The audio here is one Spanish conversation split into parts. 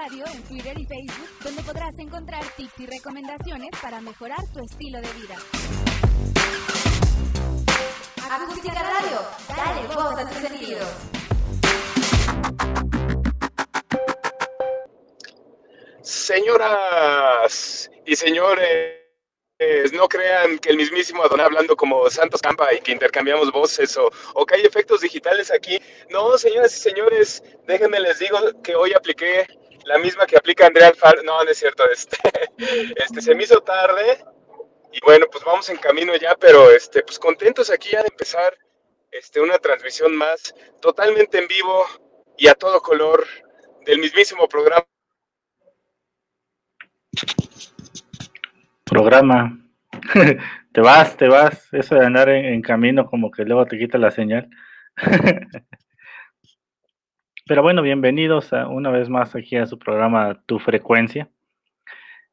Radio en Twitter y Facebook, donde podrás encontrar tips y recomendaciones para mejorar tu estilo de vida. Acústica Radio, dale voz a tus sentidos. Señoras y señores, no crean que el mismísimo Adonai hablando como Santos Campa y que intercambiamos voces o, o que hay efectos digitales aquí. No, señoras y señores, déjenme les digo que hoy apliqué la misma que aplica Andrea Alfaro. No, no es cierto, este, este se me hizo tarde y bueno, pues vamos en camino ya, pero este, pues contentos aquí ya de empezar este, una transmisión más totalmente en vivo y a todo color del mismísimo programa. Programa. te vas, te vas. Eso de andar en, en camino como que luego te quita la señal. Pero bueno, bienvenidos a, una vez más aquí a su programa Tu Frecuencia,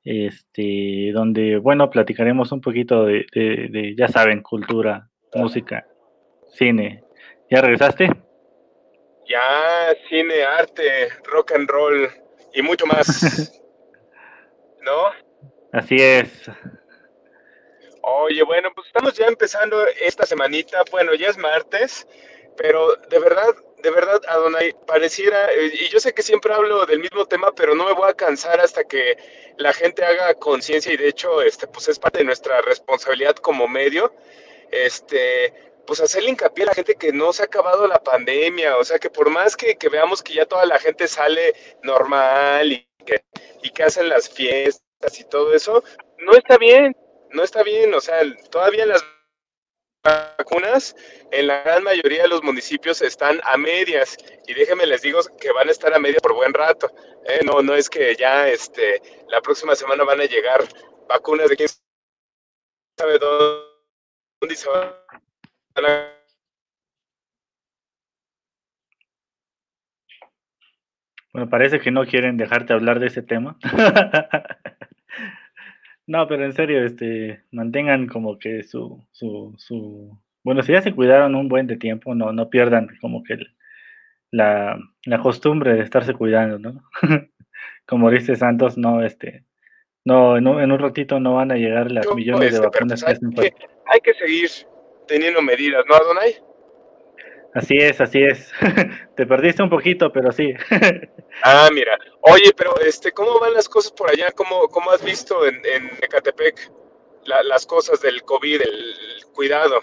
este, donde, bueno, platicaremos un poquito de, de, de, ya saben, cultura, música, cine. ¿Ya regresaste? Ya, cine, arte, rock and roll y mucho más. ¿No? Así es. Oye, bueno, pues estamos ya empezando esta semanita. Bueno, ya es martes, pero de verdad, de verdad, Adonai, pareciera, eh, y yo sé que siempre hablo del mismo tema, pero no me voy a cansar hasta que la gente haga conciencia y de hecho, este, pues es parte de nuestra responsabilidad como medio, este, pues hacerle hincapié a la gente que no se ha acabado la pandemia, o sea, que por más que, que veamos que ya toda la gente sale normal y que, y que hacen las fiestas y todo eso, no está bien, no está bien, o sea, todavía las vacunas en la gran mayoría de los municipios están a medias y déjenme les digo que van a estar a medias por buen rato. ¿eh? No, no es que ya este, la próxima semana van a llegar vacunas de quién sabe dónde se van a Bueno, parece que no quieren dejarte hablar de ese tema. no, pero en serio, este, mantengan como que su, su, su, bueno, si ya se cuidaron un buen de tiempo, no, no pierdan como que la, la costumbre de estarse cuidando, ¿no? como dice Santos, no, este, no, en un, en un ratito no van a llegar las Yo, millones de este, vacunas que hay, hacen falta. que, hay que seguir teniendo medidas, ¿no, Adonai? Así es, así es. Te perdiste un poquito, pero sí. Ah, mira. Oye, pero este, ¿cómo van las cosas por allá? ¿Cómo, cómo has visto en, en Ecatepec la- las cosas del COVID, el cuidado?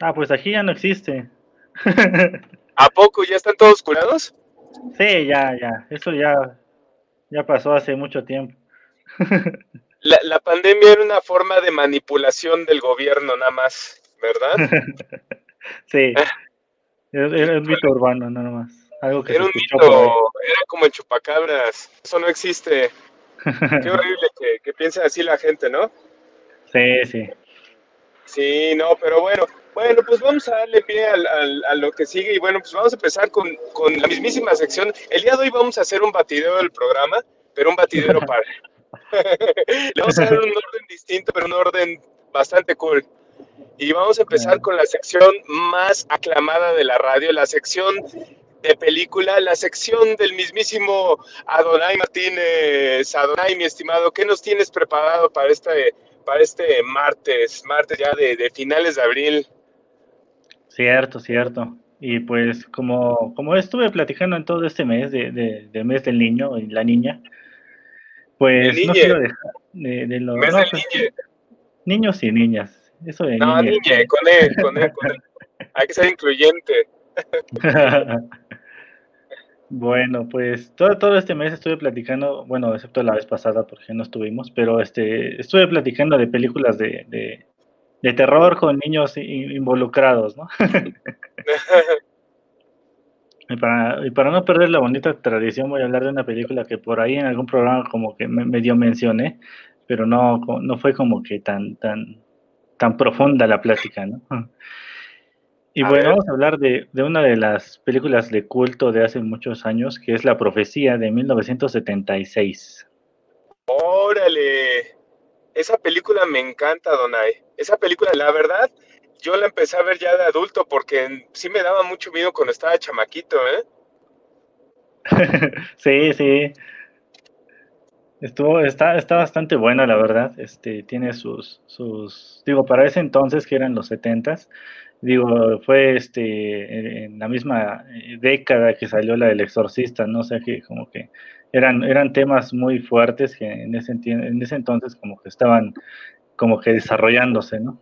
ah, pues aquí ya no existe. ¿A poco ya están todos curados? sí, ya, ya. Eso ya, ya pasó hace mucho tiempo. La, la pandemia era una forma de manipulación del gobierno, nada más, ¿verdad? sí. Era, era un mito urbano, nada más. Algo que Era se un por mito, era como el chupacabras. Eso no existe. Qué horrible que, que piense así la gente, ¿no? sí, sí. Sí, no, pero bueno, bueno, pues vamos a darle pie al, al- a lo que sigue y bueno, pues vamos a empezar con, con la mismísima sección. El día de hoy vamos a hacer un batidero del programa, pero un batidero para. Le vamos a dar un orden distinto, pero un orden bastante cool. Y vamos a empezar con la sección más aclamada de la radio, la sección de película, la sección del mismísimo Adonai Martínez. Adonai, mi estimado, ¿qué nos tienes preparado para este, para este martes, martes ya de, de finales de abril? Cierto, cierto. Y pues como, como estuve platicando en todo este mes de, de, de mes del niño y la niña, pues El no niñe. quiero dejar de, de lo, Mes no, del pues, niñe. niños y niñas. Eso de No, niñe. niñe, con él, con él, con él. Hay que ser incluyente. Bueno, pues todo, todo este mes estuve platicando, bueno, excepto la vez pasada porque no estuvimos, pero este, estuve platicando de películas de, de, de terror con niños involucrados, ¿no? Y para, y para no perder la bonita tradición voy a hablar de una película que por ahí en algún programa como que me, medio mencioné, pero no, no fue como que tan, tan, tan profunda la plática, ¿no? Y A bueno, ver. vamos a hablar de, de una de las películas de culto de hace muchos años, que es La Profecía de 1976. Órale. Esa película me encanta, Donai. Esa película, la verdad, yo la empecé a ver ya de adulto porque sí me daba mucho miedo cuando estaba chamaquito, ¿eh? Sí, sí, Estuvo, está, está bastante buena, la verdad. Este, tiene sus, sus, digo, para ese entonces que eran los setentas, digo, fue este, en la misma década que salió la del Exorcista, no sé, que como que eran, eran temas muy fuertes que en ese, en ese entonces como que estaban como que desarrollándose, ¿no?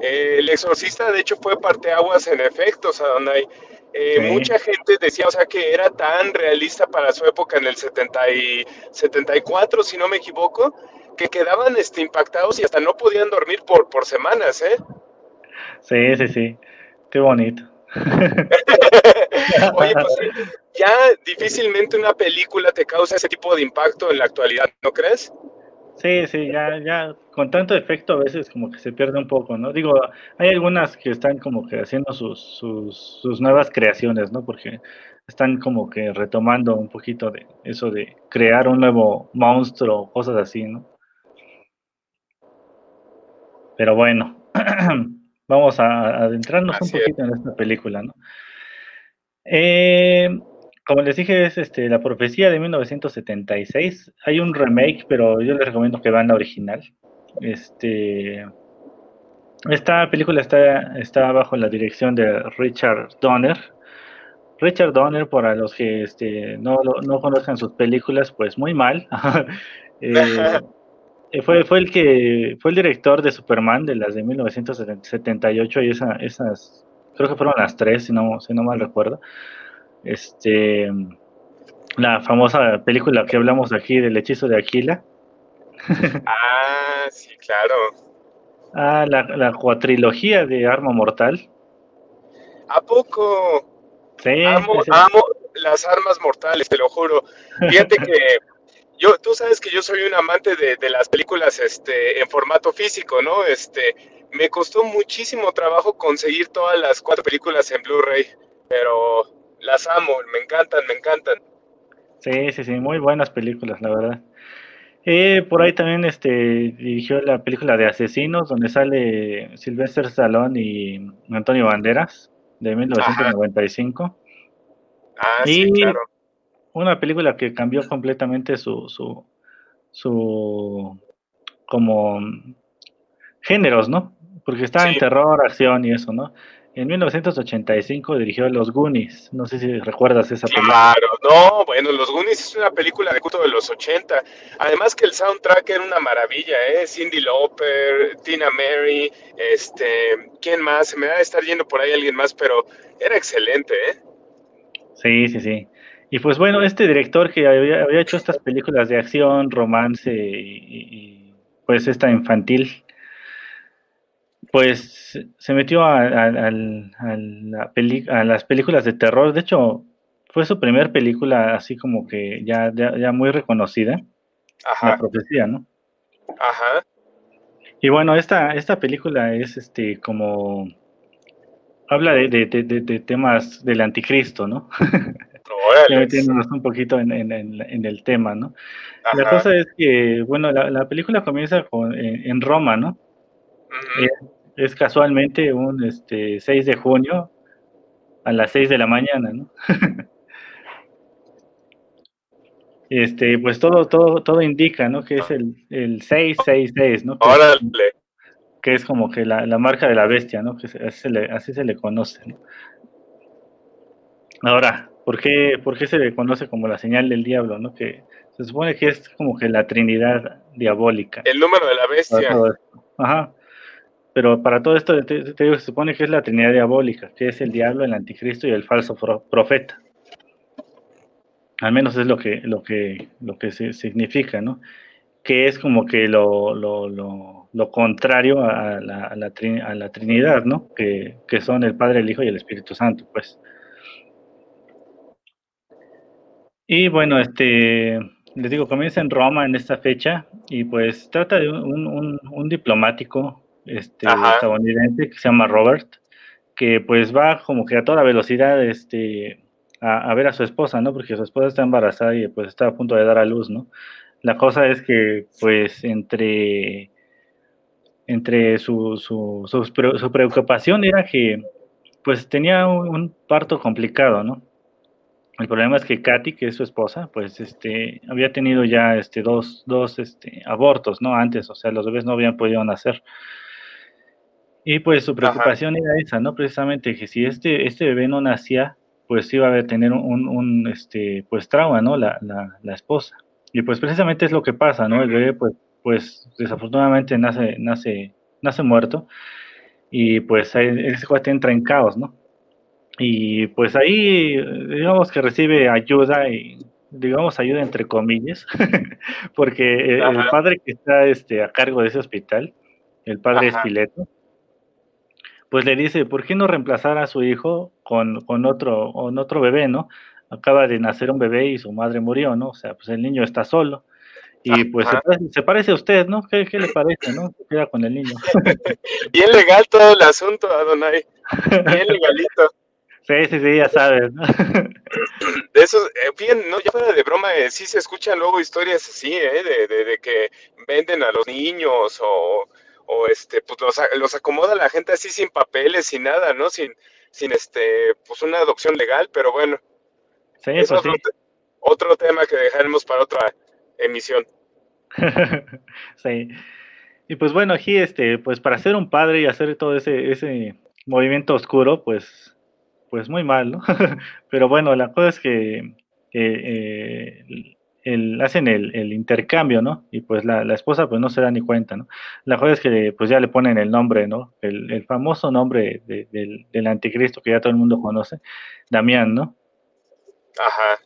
el Exorcista, de hecho, fue parteaguas en efectos, a donde hay eh, mucha gente decía, o sea, que era tan realista para su época en el 70 y 74, si no me equivoco, que quedaban este, impactados y hasta no podían dormir por, por semanas, ¿eh? Sí, sí, sí. Qué bonito. Oye, pues ya difícilmente una película te causa ese tipo de impacto en la actualidad, ¿no crees? Sí, sí, ya, ya con tanto efecto a veces como que se pierde un poco, ¿no? Digo, hay algunas que están como que haciendo sus, sus, sus nuevas creaciones, ¿no? Porque están como que retomando un poquito de eso de crear un nuevo monstruo, cosas así, ¿no? Pero bueno, vamos a adentrarnos un poquito en esta película, ¿no? Eh, como les dije, es este, La Profecía de 1976. Hay un remake, pero yo les recomiendo que vean la original. Este, esta película está, está bajo la dirección de Richard Donner. Richard Donner, para los que este, no, no conozcan sus películas, pues muy mal. Eh, fue, fue, el que, fue el director de Superman, de las de 1978, y esa, esas, creo que fueron las tres, si no, si no mal recuerdo este, la famosa película que hablamos aquí del hechizo de Aquila. ah, sí, claro. Ah, la, la cuatrilogía de Arma Mortal. ¿A poco? Sí. Amo, amo las armas mortales, te lo juro. Fíjate que yo, tú sabes que yo soy un amante de, de, las películas este, en formato físico, ¿no? Este, me costó muchísimo trabajo conseguir todas las cuatro películas en Blu-ray, pero las amo, me encantan, me encantan. Sí, sí, sí, muy buenas películas, la verdad. Eh, por ahí también este, dirigió la película de Asesinos, donde sale Sylvester Stallone y Antonio Banderas, de 1995. Ah, sí, claro. Una película que cambió completamente su, su, su, como géneros, ¿no? Porque está en terror, acción y eso, ¿no? En 1985 dirigió Los Goonies. No sé si recuerdas esa película. Claro, no, bueno, Los Goonies es una película de culto de los 80. Además que el soundtrack era una maravilla, ¿eh? Cindy Lauper, Tina Mary, este, ¿quién más? Se me va a estar yendo por ahí alguien más, pero era excelente, ¿eh? Sí, sí, sí. Y pues bueno, este director que había, hecho estas películas de acción, romance y pues esta infantil, pues se metió a, las películas de terror. De hecho, fue su primer película así como que ya, ya, muy reconocida. Ajá. La profecía, ¿no? Ajá. Y bueno, esta, esta película es este como habla de, temas del anticristo, ¿no? metiéndonos un poquito en, el tema, ¿no? La cosa es que, bueno, la, película comienza con, en, Roma, ¿no? es casualmente un este, 6 de junio a las 6 de la mañana, ¿no? este, pues todo, todo, todo indica, ¿no? Que es el, el 666, ¿no? Que, Órale. Que es como que la, la, marca de la bestia, ¿no? Que así se le, así se le conoce, ¿no? Ahora, ¿por qué, ¿por qué se le conoce como la señal del diablo, ¿no? Que se supone que es como que la trinidad diabólica. El número de la bestia. Ajá. Pero para todo esto te, digo, se supone que es la Trinidad diabólica, que es el diablo, el anticristo y el falso profeta. Al menos es lo que, lo que, lo que significa, ¿no? Que es como que lo, lo, lo, contrario a la, a, la, a la, Trinidad, ¿no? Que, que son el Padre, el Hijo y el Espíritu Santo, pues. Y bueno, este, les digo, comienza en Roma en esta fecha y pues trata de un, un, un diplomático este, estadounidense que se llama Robert, que pues va como que a toda velocidad este, a, ver a su esposa, ¿no? Porque su esposa está embarazada y pues está a punto de dar a luz, ¿no? La cosa es que pues entre, entre su, su, su, preocupación era que pues tenía un, parto complicado, ¿no? El problema es que Katy, que es su esposa, pues este, había tenido ya este, dos, dos este, abortos, ¿no? Antes, o sea, los bebés no habían podido nacer. Y pues su preocupación era esa, ¿no? Precisamente que si este, este bebé no nacía, pues iba a tener un, un este, pues trauma, ¿no? La, la, la, esposa. Y pues precisamente es lo que pasa, ¿no? El bebé, pues, pues desafortunadamente nace, nace, nace muerto y pues ese cuate entra en caos, ¿no? Y pues ahí, digamos que recibe ayuda y digamos ayuda entre comillas, porque el padre que está este, a cargo de ese hospital, el padre Espileto, pues le dice, ¿por qué no reemplazar a su hijo con, con otro, con otro bebé, ¿no? Acaba de nacer un bebé y su madre murió, ¿no? O sea, pues el niño está solo. Y pues se parece, a usted, ¿no? ¿Qué, le parece, no? Se queda con el niño. Bien legal todo el asunto, Adonai. Bien legalito. Sí, sí, sí, ya sabes, ¿no? De eso, bien, eh, no, ya fuera de broma, eh, sí se escuchan luego historias así, ¿eh? De, de, que venden a los niños o, o este, pues los, los, acomoda la gente así sin papeles, sin nada, ¿no? Sin, sin este, pues una adopción legal, pero bueno. Sí, eso es pues otro tema que dejaremos para otra emisión. sí. Y pues bueno, aquí, este, pues para ser un padre y hacer todo ese, ese movimiento oscuro, pues, pues muy mal, ¿no? Pero bueno, la cosa es que eh, el, hacen el, intercambio, ¿no? Y pues la, esposa pues no se da ni cuenta, ¿no? La cosa es que pues ya le ponen el nombre, ¿no? El, famoso nombre del, del anticristo que ya todo el mundo conoce, Damián, ¿no? Ajá.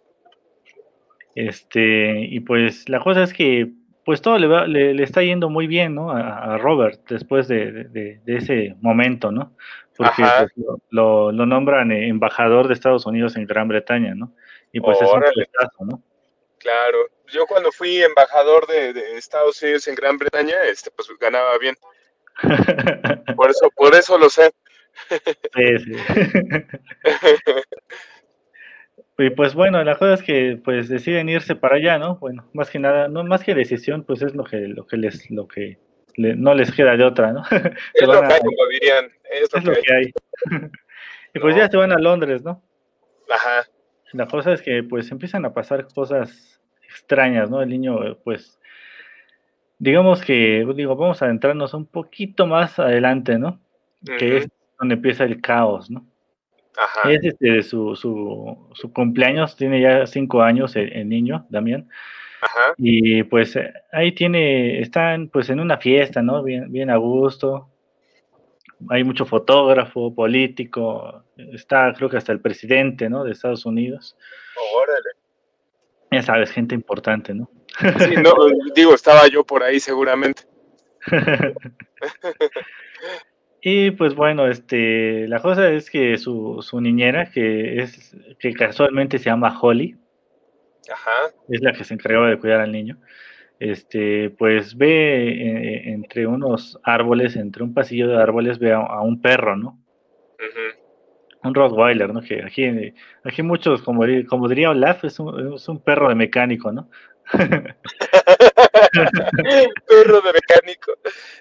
Este, y pues la cosa es que pues todo le, le, está yendo muy bien, ¿no? A, Robert después de, ese momento, ¿no? Porque pues, lo, lo, nombran embajador de Estados Unidos en Gran Bretaña, ¿no? Y pues es un puestazo, ¿no? Claro. Yo cuando fui embajador de, Estados Unidos en Gran Bretaña, este, pues ganaba bien. por eso, por eso lo sé. sí, sí. Y pues bueno, la cosa es que pues deciden irse para allá, ¿no? Bueno, más que nada, no más que decisión, pues es lo que lo que les lo que no les queda de otra, ¿no? Es lo que hay, como dirían, es lo, que, hay. y pues ya se van a Londres, ¿no? Ajá. La cosa es que pues empiezan a pasar cosas extrañas, ¿no? El niño pues digamos que digo, vamos a adentrarnos un poquito más adelante, ¿no? Que es donde empieza el caos, ¿no? Es este, su, su, su, cumpleaños, tiene ya cinco años el, niño, Damián. Y pues eh, ahí tiene, están pues en una fiesta, ¿no? Bien, bien a gusto. Hay mucho fotógrafo, político, está creo que hasta el presidente, ¿no? De Estados Unidos. órale. Ya sabes, gente importante, ¿no? Sí, no, digo, estaba yo por ahí seguramente. Y pues bueno, este, la cosa es que su, su niñera, que es, que casualmente se llama Holly, es la que se encargaba de cuidar al niño, este, pues ve eh, entre unos árboles, entre un pasillo de árboles, ve a, un perro, ¿no? Un Rottweiler, ¿no? Que aquí, aquí muchos, como, como diría Olaf, es un, es un perro de mecánico, ¿no? Perro de mecánico.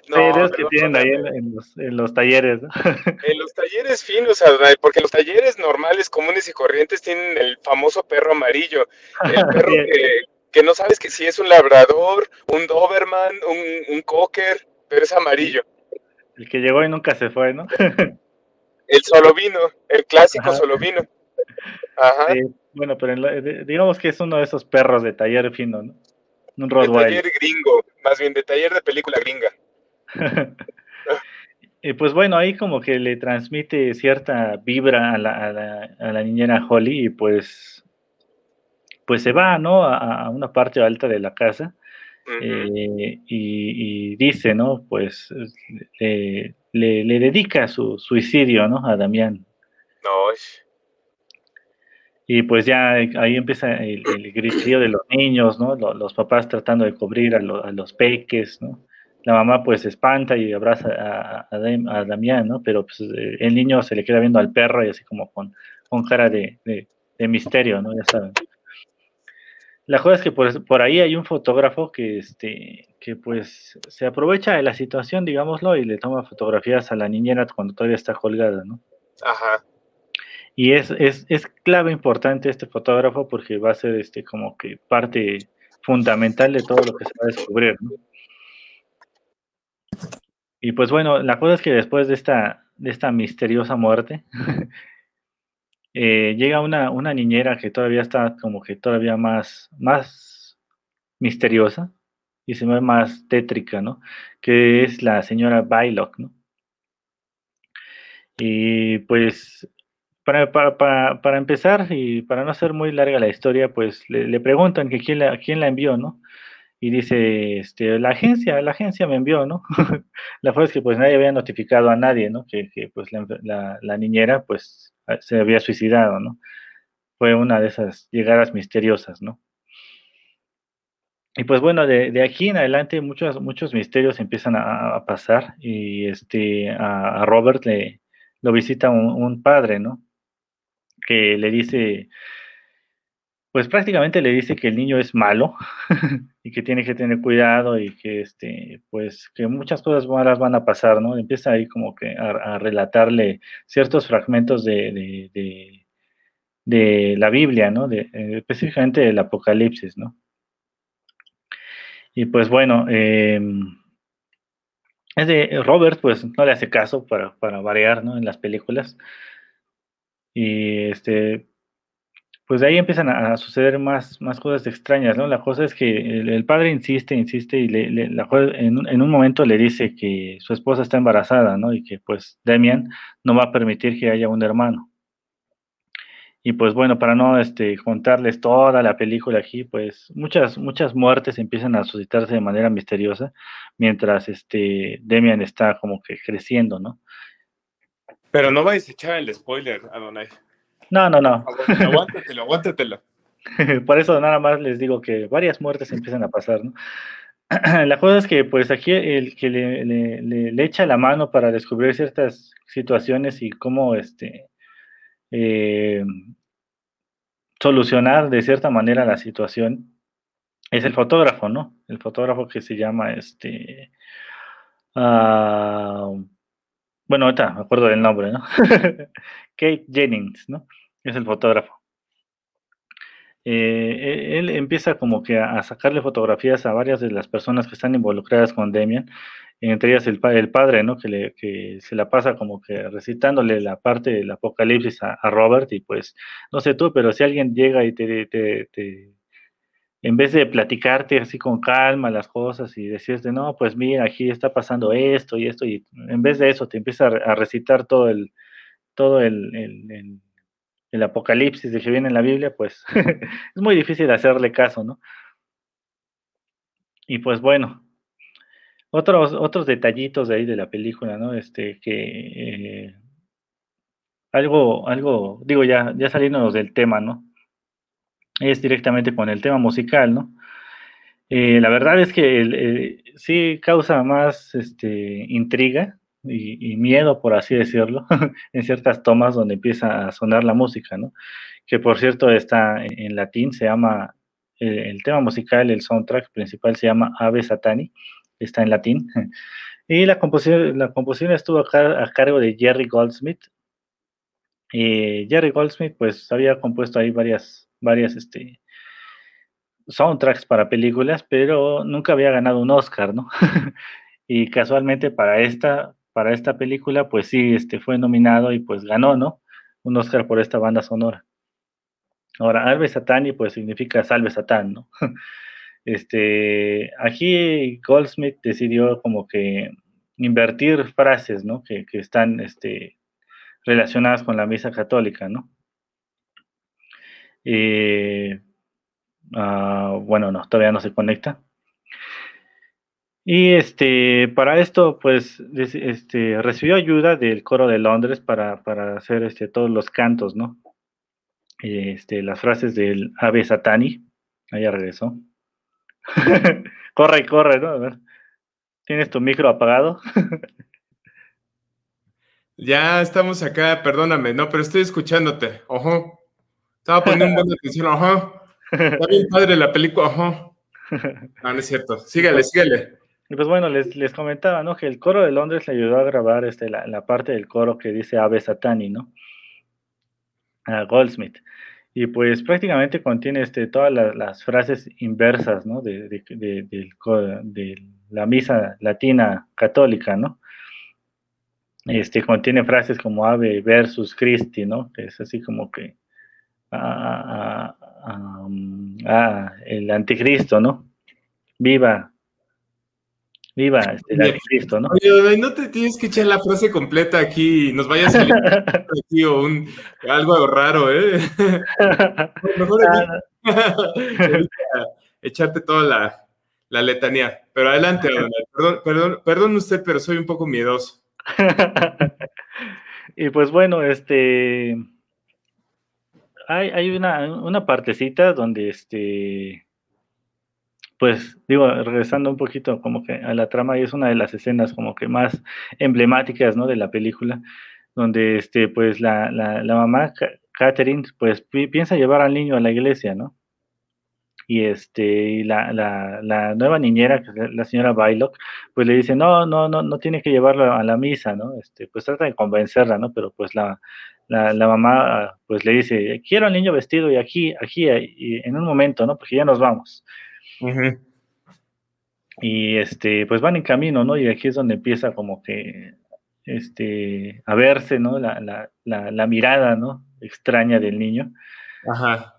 No, que tienen ahí en, los, en, los, talleres, ¿no? En los talleres finos, porque los talleres normales, comunes y corrientes tienen el famoso perro amarillo. El perro que, no sabes que si es un labrador, un Doberman, un, un cocker, pero es amarillo. El que llegó y nunca se fue, ¿no? el solo vino, el clásico solo vino. Ajá. Bueno, pero digamos que es uno de esos perros de taller fino, ¿no? Un Rottweiler. De taller gringo, más bien de taller de película gringa. y pues bueno, ahí como que le transmite cierta vibra a la, a la, a la niñera Holly y pues, pues se va, ¿no? A, una parte alta de la casa. Eh, y, dice, ¿no? Pues le, le, dedica su suicidio, ¿no? A Damián. No, y pues ya ahí empieza el, el de los niños, ¿no? Los, papás tratando de cubrir a, los peques, ¿no? La mamá pues se espanta y abraza a, a, Damián, ¿no? Pero pues eh, el niño se le queda viendo al perro y así como con, con cara de, misterio, ¿no? Ya saben. La cosa es que por, por, ahí hay un fotógrafo que, este, que pues se aprovecha de la situación, digámoslo, y le toma fotografías a la niñera cuando todavía está colgada, ¿no? Ajá. Y es, es, es, clave importante este fotógrafo porque va a ser este como que parte fundamental de todo lo que se va a descubrir. Y pues bueno, la cosa es que después de esta, de esta misteriosa muerte, eh, llega una, una, niñera que todavía está como que todavía más, más misteriosa y se ve más tétrica, ¿no? Que es la señora Bylock, ¿no? Y pues para, para, para, empezar y para no hacer muy larga la historia, pues le, preguntan que quién la, quién la envió, ¿no? Y dice, este, la agencia, la agencia me envió, ¿no? la verdad es que pues nadie había notificado a nadie, ¿no? Que, que pues la, la, niñera pues se había suicidado, ¿no? Fue una de esas llegadas misteriosas, ¿no? Y pues bueno, de, de, aquí en adelante muchos, muchos misterios empiezan a, pasar y este, a Robert le, lo visita un, padre, ¿no? Que le dice, pues prácticamente le dice que el niño es malo y que tiene que tener cuidado y que este, pues que muchas cosas malas van a pasar, ¿no? Empieza ahí como que a, relatarle ciertos fragmentos de, de, la Biblia, ¿no? De, eh, específicamente del Apocalipsis, ¿no? Y pues bueno, eh, es de Robert, pues no le hace caso para, para variar, ¿no? En las películas. Y este, pues de ahí empiezan a, suceder más, más cosas extrañas, ¿no? La cosa es que el, padre insiste, insiste y le, la, en, en, un momento le dice que su esposa está embarazada, ¿no? Y que pues Demian no va a permitir que haya un hermano. Y pues bueno, para no este, contarles toda la película aquí, pues muchas, muchas muertes empiezan a suscitarse de manera misteriosa, mientras este Demian está como que creciendo, ¿no? Pero no vais a echar el spoiler, Adonai. No, no, no. Aguántatelo, aguántatelo. Por eso nada más les digo que varias muertes empiezan a pasar, ¿no? La cosa es que pues aquí el que le, le, le echa la mano para descubrir ciertas situaciones y cómo este eh, solucionar de cierta manera la situación es el fotógrafo, ¿no? El fotógrafo que se llama este. Uh, bueno, ahorita me acuerdo del nombre, ¿no? Kate Jennings, ¿no? Es el fotógrafo. Eh, él empieza como que a, sacarle fotografías a varias de las personas que están involucradas con Demian entre ellas el, el padre, ¿no? Que, le, que, se la pasa como que recitándole la parte del apocalipsis a, Robert y pues, no sé tú, pero si alguien llega y te, te, te, en vez de platicarte así con calma las cosas y decirte, no, pues mira, aquí está pasando esto y esto, y en vez de eso te empieza a, recitar todo el, todo el, el, apocalipsis de que viene en la Biblia, pues es muy difícil hacerle caso, ¿no? Y pues bueno, otros, otros detallitos de ahí de la película, ¿no? Este, que eh, algo, algo, digo ya, ya saliéndonos del tema, ¿no? Es directamente con el tema musical, ¿no? Eh, la verdad es que eh, sí causa más este, intriga y, miedo, por así decirlo, en ciertas tomas donde empieza a sonar la música, ¿no? Que por cierto está en, latín, se llama, el tema musical, el soundtrack principal se llama Ave Satani, está en latín. Y la composición, la composición estuvo a, cargo de Jerry Goldsmith. Y Jerry Goldsmith, pues, había compuesto ahí varias, varias, este, soundtracks para películas, pero nunca había ganado un Oscar, ¿no? y casualmente para esta, para esta película, pues sí, este, fue nominado y pues ganó, ¿no? Un Oscar por esta banda sonora. Ahora, Alve Satani, pues significa salve Satán, ¿no? Este, aquí Goldsmith decidió como que invertir frases, ¿no? Que, están este, relacionadas con la misa católica, ¿no? Ah, bueno, no, todavía no se conecta. Y este, para esto, pues, este, recibió ayuda del coro de Londres para, para hacer este, todos los cantos, ¿no? Este, las frases del Ave Satani, ahí regresó. corre, corre, ¿no? A ver. ¿Tienes tu micro apagado? ya estamos acá, perdóname, no, pero estoy escuchándote. Ojo. Estaba poniendo un buen atención, ojo. Está bien padre la película, ojo. No, no es cierto. Sígale, sígale. Y pues bueno, les, les comentaba, ¿no? Que el coro de Londres le ayudó a grabar este, la, la parte del coro que dice Ave Satani, ¿no? a Goldsmith. Y pues prácticamente contiene este, todas las, frases inversas ¿no? de, de, la misa latina católica, ¿no? Este, contiene frases como Ave versus Christi, ¿no? Que es así como que a, el anticristo, ¿no? Viva Viva este, el anticristo, ¿no? Oye, no te tienes que echar la frase completa aquí y nos vayas a salir aquí o un, algo raro, ¿eh? Mejor echarte toda la, la, letanía. Pero adelante, perdón, perdón, perdón usted, pero soy un poco miedoso. y pues bueno, este hay, hay una, una partecita donde este pues digo, regresando un poquito como que a la trama, y es una de las escenas como que más emblemáticas, ¿no? De la película, donde este, pues la, la, mamá, Catherine, pues piensa llevar al niño a la iglesia, ¿no? Y este, la, la, la, nueva niñera, la señora Bylock, pues le dice, no, no, no, no tiene que llevarlo a la misa, ¿no? Este, pues trata de convencerla, ¿no? Pero pues la, la, la, mamá pues le dice, quiero al niño vestido y aquí, aquí, y en un momento, ¿no? Porque ya nos vamos. Y este, pues van en camino, ¿no? Y aquí es donde empieza como que este, a verse, ¿no? La, la, la, mirada, ¿no? Extraña del niño. Ajá.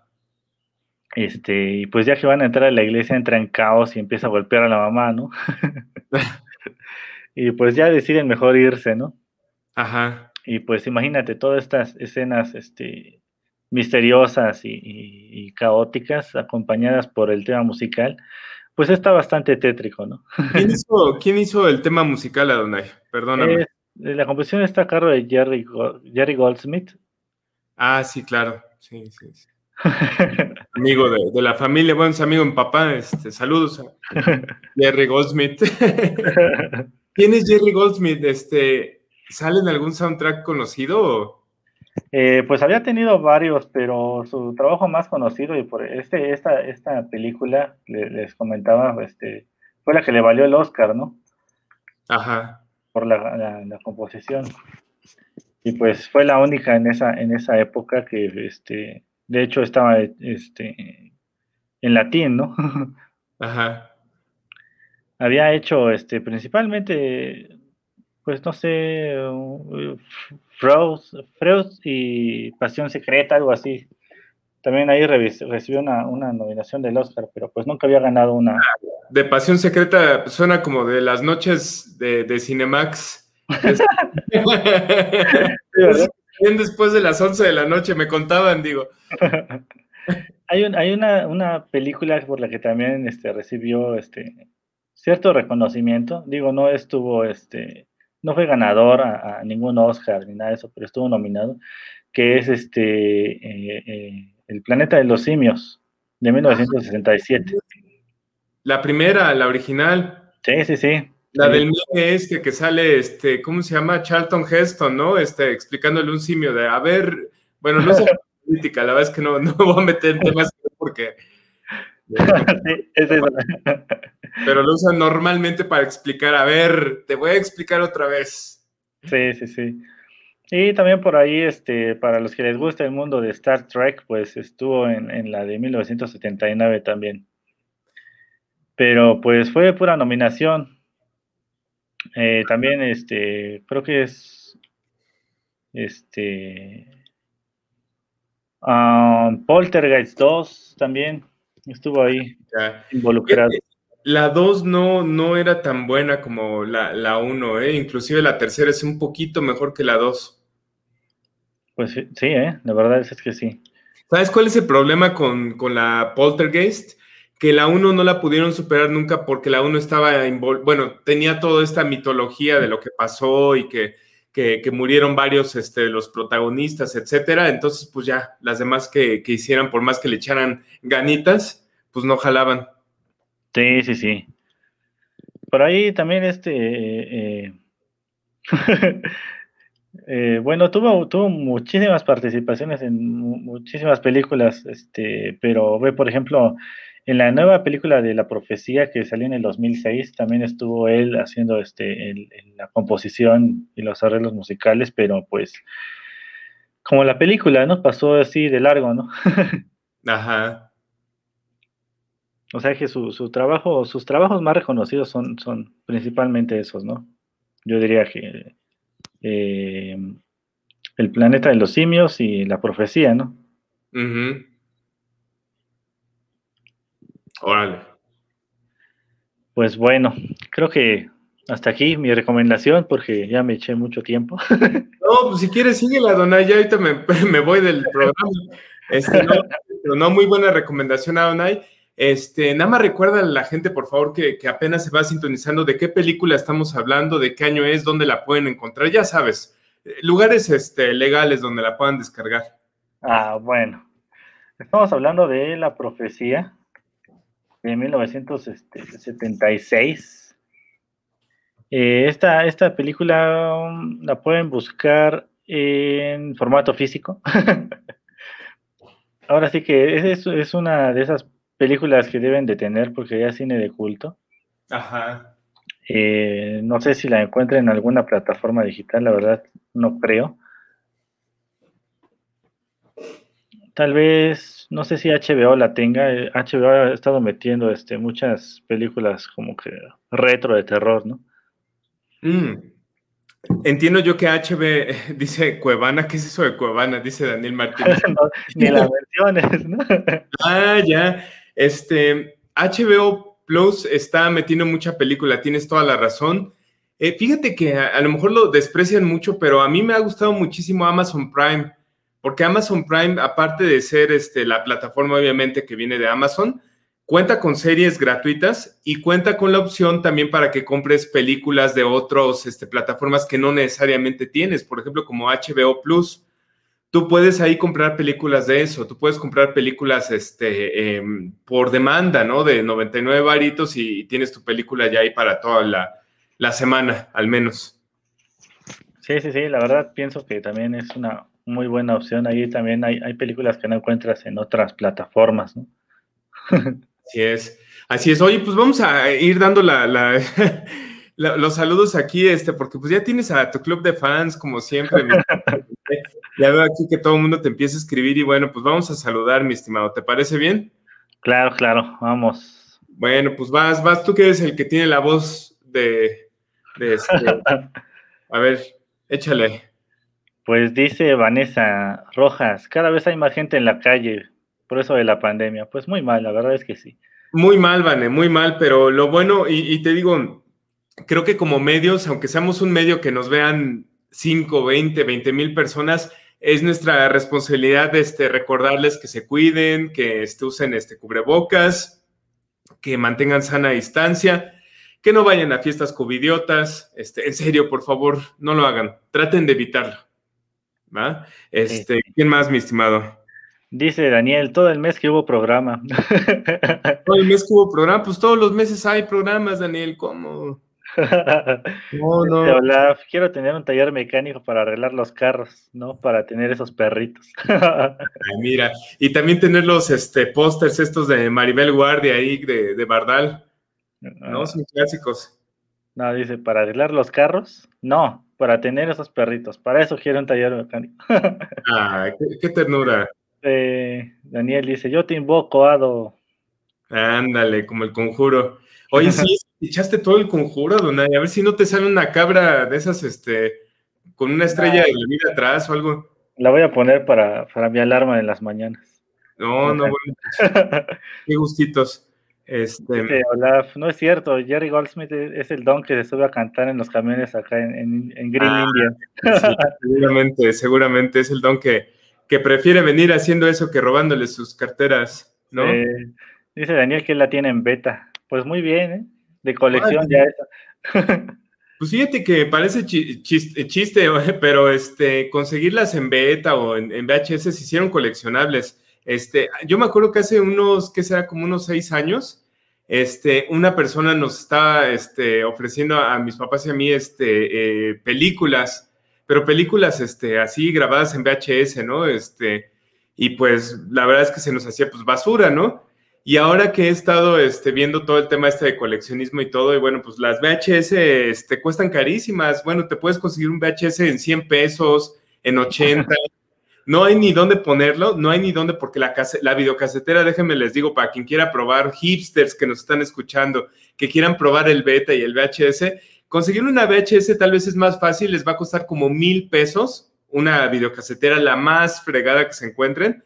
Este, y pues ya que van a entrar a la iglesia, entra en caos y empieza a golpear a la mamá, ¿no? y pues ya deciden mejor irse, ¿no? Ajá. Y pues imagínate todas estas escenas, este, misteriosas y, caóticas, acompañadas por el tema musical, pues está bastante tétrico, ¿no? ¿Quién hizo, el tema musical, Adonai? Perdóname. la composición está a cargo de Jerry, Jerry Goldsmith. Ah, sí, claro. Sí, sí, amigo de, la familia, bueno, es amigo en papá, este, saludos a Jerry Goldsmith. ¿Quién es Jerry Goldsmith? Este, ¿Sale en algún soundtrack conocido? Eh, pues había tenido varios, pero su trabajo más conocido y por este, esta, esta película, les comentaba, este, fue la que le valió el Oscar, ¿no? Ajá. Por la, la, composición. Y pues fue la única en esa, en esa época que, este, de hecho estaba, este, en latín, ¿no? Ajá. Había hecho, este, principalmente pues no sé, Freud, y Pasión Secreta, algo así. También ahí recibió una, nominación del Oscar, pero pues nunca había ganado una. De Pasión Secreta suena como de las noches de, de Cinemax. Bien después de las 11 de la noche me contaban, digo. hay hay una, una, película por la que también este, recibió este, cierto reconocimiento. Digo, no estuvo este, no fue ganador a, ningún Oscar ni nada de eso, pero estuvo nominado, que es este eh, eh, El planeta de los simios, de 1967. La primera, la original. Sí, sí, sí. La del meme este que sale, este, ¿cómo se llama? Charlton Heston, ¿no? Este, explicándole un simio de, a ver, bueno, no es política, la verdad es que no, no voy a meter en temas porque Pero lo usan normalmente para explicar, a ver, te voy a explicar otra vez. Sí, sí, sí. Y también por ahí, este, para los que les gusta el mundo de Star Trek, pues estuvo en, la de 1979 también. Pero pues fue pura nominación. Eh, también, este, creo que es, este, um, Poltergeist 2 también estuvo ahí involucrado. La 2 no, no era tan buena como la 1, ¿eh? inclusive la tercera es un poquito mejor que la 2. Pues sí, ¿eh? la verdad es que sí. ¿Sabes cuál es el problema con, la Poltergeist? Que la 1 no la pudieron superar nunca porque la 1 estaba, bueno, tenía toda esta mitología de lo que pasó y que, que, murieron varios este, los protagonistas, etcétera. Entonces, pues ya, las demás que, que hicieran, por más que le echaran ganitas, pues no jalaban. Sí, sí, sí. Por ahí también este, eh, eh, bueno, tuvo, tuvo muchísimas participaciones en muchísimas películas, este, pero ve, por ejemplo, en la nueva película de La Profecía que salió en el 2006, también estuvo él haciendo este, la composición y los arreglos musicales, pero pues como la película, ¿no? Pasó así de largo, ¿no? Ajá. O sea que su, su, trabajo, sus trabajos más reconocidos son, son principalmente esos, ¿no? Yo diría que eh, El planeta de los simios y La profecía, ¿no? Órale. Pues bueno, creo que hasta aquí mi recomendación porque ya me eché mucho tiempo. No, pues si quieres síguela, Donay, ya ahorita me, voy del programa. Este, no, pero no muy buena recomendación, Adonai. Este, nada más recuerda a la gente, por favor, que, apenas se va sintonizando de qué película estamos hablando, de qué año es, dónde la pueden encontrar, ya sabes, lugares este, legales donde la puedan descargar. Ah, bueno. Estamos hablando de La Profecía de 1976. Eh, esta, esta película um, la pueden buscar en formato físico. Ahora sí que es, es una de esas películas que deben de tener porque ya es cine de culto. Ajá. Eh, no sé si la encuentren en alguna plataforma digital, la verdad no creo. Tal vez, no sé si HBO la tenga. HBO ha estado metiendo este, muchas películas como que retro de terror, ¿no? Mm. Entiendo yo que HB dice Cuevana, ¿qué es eso de Cuevana? Dice Daniel Martínez. ni las versiones, ¿no? ah, ya. Este, HBO Plus está metiendo mucha película, tienes toda la razón. Eh, fíjate que a, lo mejor lo desprecian mucho, pero a mí me ha gustado muchísimo Amazon Prime, porque Amazon Prime, aparte de ser este, la plataforma obviamente que viene de Amazon, cuenta con series gratuitas y cuenta con la opción también para que compres películas de otras este, plataformas que no necesariamente tienes, por ejemplo, como HBO Plus tú puedes ahí comprar películas de eso, tú puedes comprar películas este, em, por demanda, ¿no? De 99 varitos y tienes tu película ya ahí para toda la, semana, al menos. Sí, sí, sí, la verdad pienso que también es una muy buena opción. Ahí también hay, películas que no encuentras en otras plataformas, ¿no? Así es. Así es. Oye, pues vamos a ir dando la, los saludos aquí, este, porque pues ya tienes a tu club de fans, como siempre. Ya veo aquí que todo el mundo te empieza a escribir y bueno, pues vamos a saludar, mi estimado. ¿Te parece bien? Claro, claro, vamos. Bueno, pues vas, vas tú que eres el que tiene la voz de, este. a ver, échale. Pues dice Vanessa Rojas, cada vez hay más gente en la calle por eso de la pandemia. Pues muy mal, la verdad es que sí. Muy mal, Vane, muy mal, pero lo bueno, y, te digo, creo que como medios, aunque seamos un medio que nos vean 5, 20, 20 mil personas, es nuestra responsabilidad este, recordarles que se cuiden, que este, usen este, cubrebocas, que mantengan sana distancia, que no vayan a fiestas covidiotas. Este, en serio, por favor, no lo hagan. Traten de evitarlo. ¿Va? Este, ¿Quién más, mi estimado? Dice Daniel, todo el mes que hubo programa. Todo el mes que hubo programa, pues todos los meses hay programas, Daniel, ¿cómo? No, no. quiero tener un taller mecánico para arreglar los carros, ¿no? Para tener esos perritos. mira, y también tener los este, pósters estos de Maribel Guardia ahí, de, de Bardal. ¿No? Ah. Son clásicos. No, dice, ¿para arreglar los carros? No, para tener esos perritos. Para eso quiero un taller mecánico. ah, qué, ternura. Daniel dice, yo te invoco, Ado. Ándale, como el conjuro. Oye, sí, echaste todo el conjuro, Donay. A ver si no te sale una cabra de esas, este, con una estrella de la vida atrás o algo. La voy a poner para, para mi alarma en las mañanas. No, no, bueno. Qué gustitos. Este... Olaf, no es cierto, Jerry Goldsmith es el don que se sube a cantar en los camiones acá en, Green ah, India. seguramente, seguramente es el don que, que prefiere venir haciendo eso que robándole sus carteras, ¿no? dice Daniel que él la tiene en beta. Pues muy bien, ¿eh? De colección ya esa. Pues fíjate que parece chiste, pero este, conseguirlas en beta o en, VHS se hicieron coleccionables. Este, yo me acuerdo que hace unos, ¿qué será? Como unos seis años, este, una persona nos estaba este, ofreciendo a, mis papás y a mí este, eh, películas, pero películas este, así grabadas en VHS, ¿no? Este, y pues la verdad es que se nos hacía pues basura, ¿no? Y ahora que he estado este, viendo todo el tema este de coleccionismo y todo, y bueno, pues las VHS este, cuestan carísimas. Bueno, te puedes conseguir un VHS en 100 pesos, en 80. no hay ni dónde ponerlo, no hay ni dónde, porque la, la videocasetera, déjenme les digo, para quien quiera probar, hipsters que nos están escuchando, que quieran probar el beta y el VHS, conseguir una VHS tal vez es más fácil, les va a costar como mil pesos, una videocasetera la más fregada que se encuentren,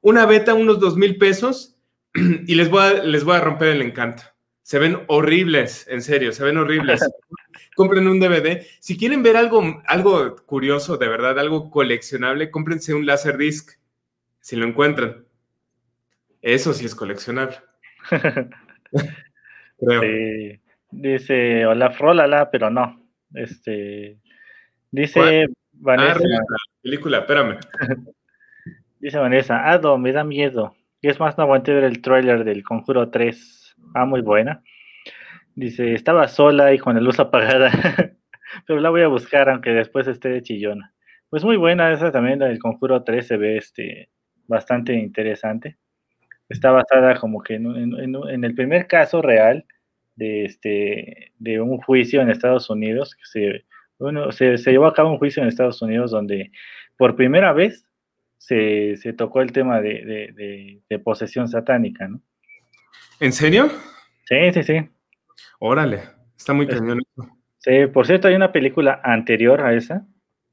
una beta unos dos mil pesos y les voy, les voy a romper el encanto. Se ven horribles, en serio, se ven horribles. Compren un DVD. Si quieren ver algo, algo curioso, de verdad, algo coleccionable, cómprense un Laserdisc, si lo encuentran. Eso sí es coleccionable. dice Olaf Rolala, pero no. Este, dice Vanessa. Ah, película, espérame. dice Vanessa, Ado, me da miedo. Y es más, no aguanté ver el tráiler del Conjuro 3. Ah, muy buena. Dice, estaba sola y con la luz apagada, pero la voy a buscar aunque después esté de chillona. Pues muy buena, esa también, la del Conjuro 3 se ve este, bastante interesante. Está basada como que en, el primer caso real de, este, de un juicio en Estados Unidos, que se, bueno, se, llevó a cabo un juicio en Estados Unidos donde por primera vez se, tocó el tema de, de, posesión satánica, ¿no? ¿En serio? Sí, sí, sí. Órale, está muy cañón. Sí, por cierto, hay una película anterior a esa.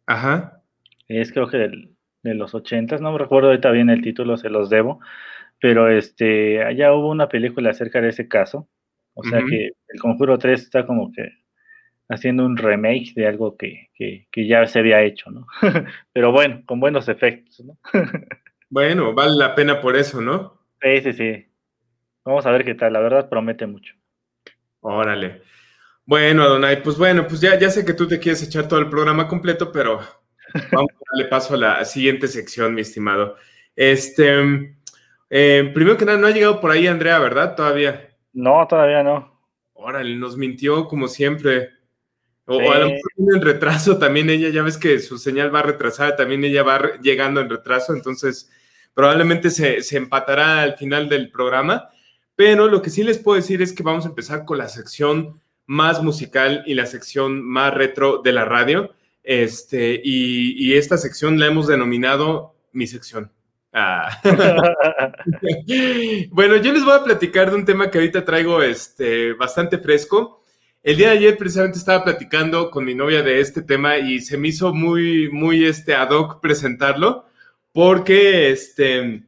Ajá. Es creo que de los ochentas, no me recuerdo ahorita bien el título, se los debo. Pero este, allá hubo una película acerca de ese caso. O sea que el Conjuro 3 está como que haciendo un remake de algo que, ya se había hecho, ¿no? Pero bueno, con buenos efectos, ¿no? bueno, vale la pena por eso, ¿no? Sí, sí, sí. Vamos a ver qué tal, la verdad promete mucho. Órale. Bueno, Adonai, pues bueno, pues ya, ya sé que tú te quieres echar todo el programa completo, pero vamos a darle paso a la siguiente sección, mi estimado. Este, eh, primero que nada, no ha llegado por ahí Andrea, ¿verdad? Todavía. No, todavía no. Órale, nos mintió como siempre. O, a lo mejor en retraso también ella, ya ves que su señal va retrasada, también ella va llegando en retraso, entonces probablemente se, se empatará al final del programa. Pero lo que sí les puedo decir es que vamos a empezar con la sección más musical y la sección más retro de la radio. Este, y, esta sección la hemos denominado mi sección. Ah. bueno, yo les voy a platicar de un tema que ahorita traigo este, bastante fresco. El día de ayer precisamente estaba platicando con mi novia de este tema y se me hizo muy, muy este, ad hoc presentarlo porque, este,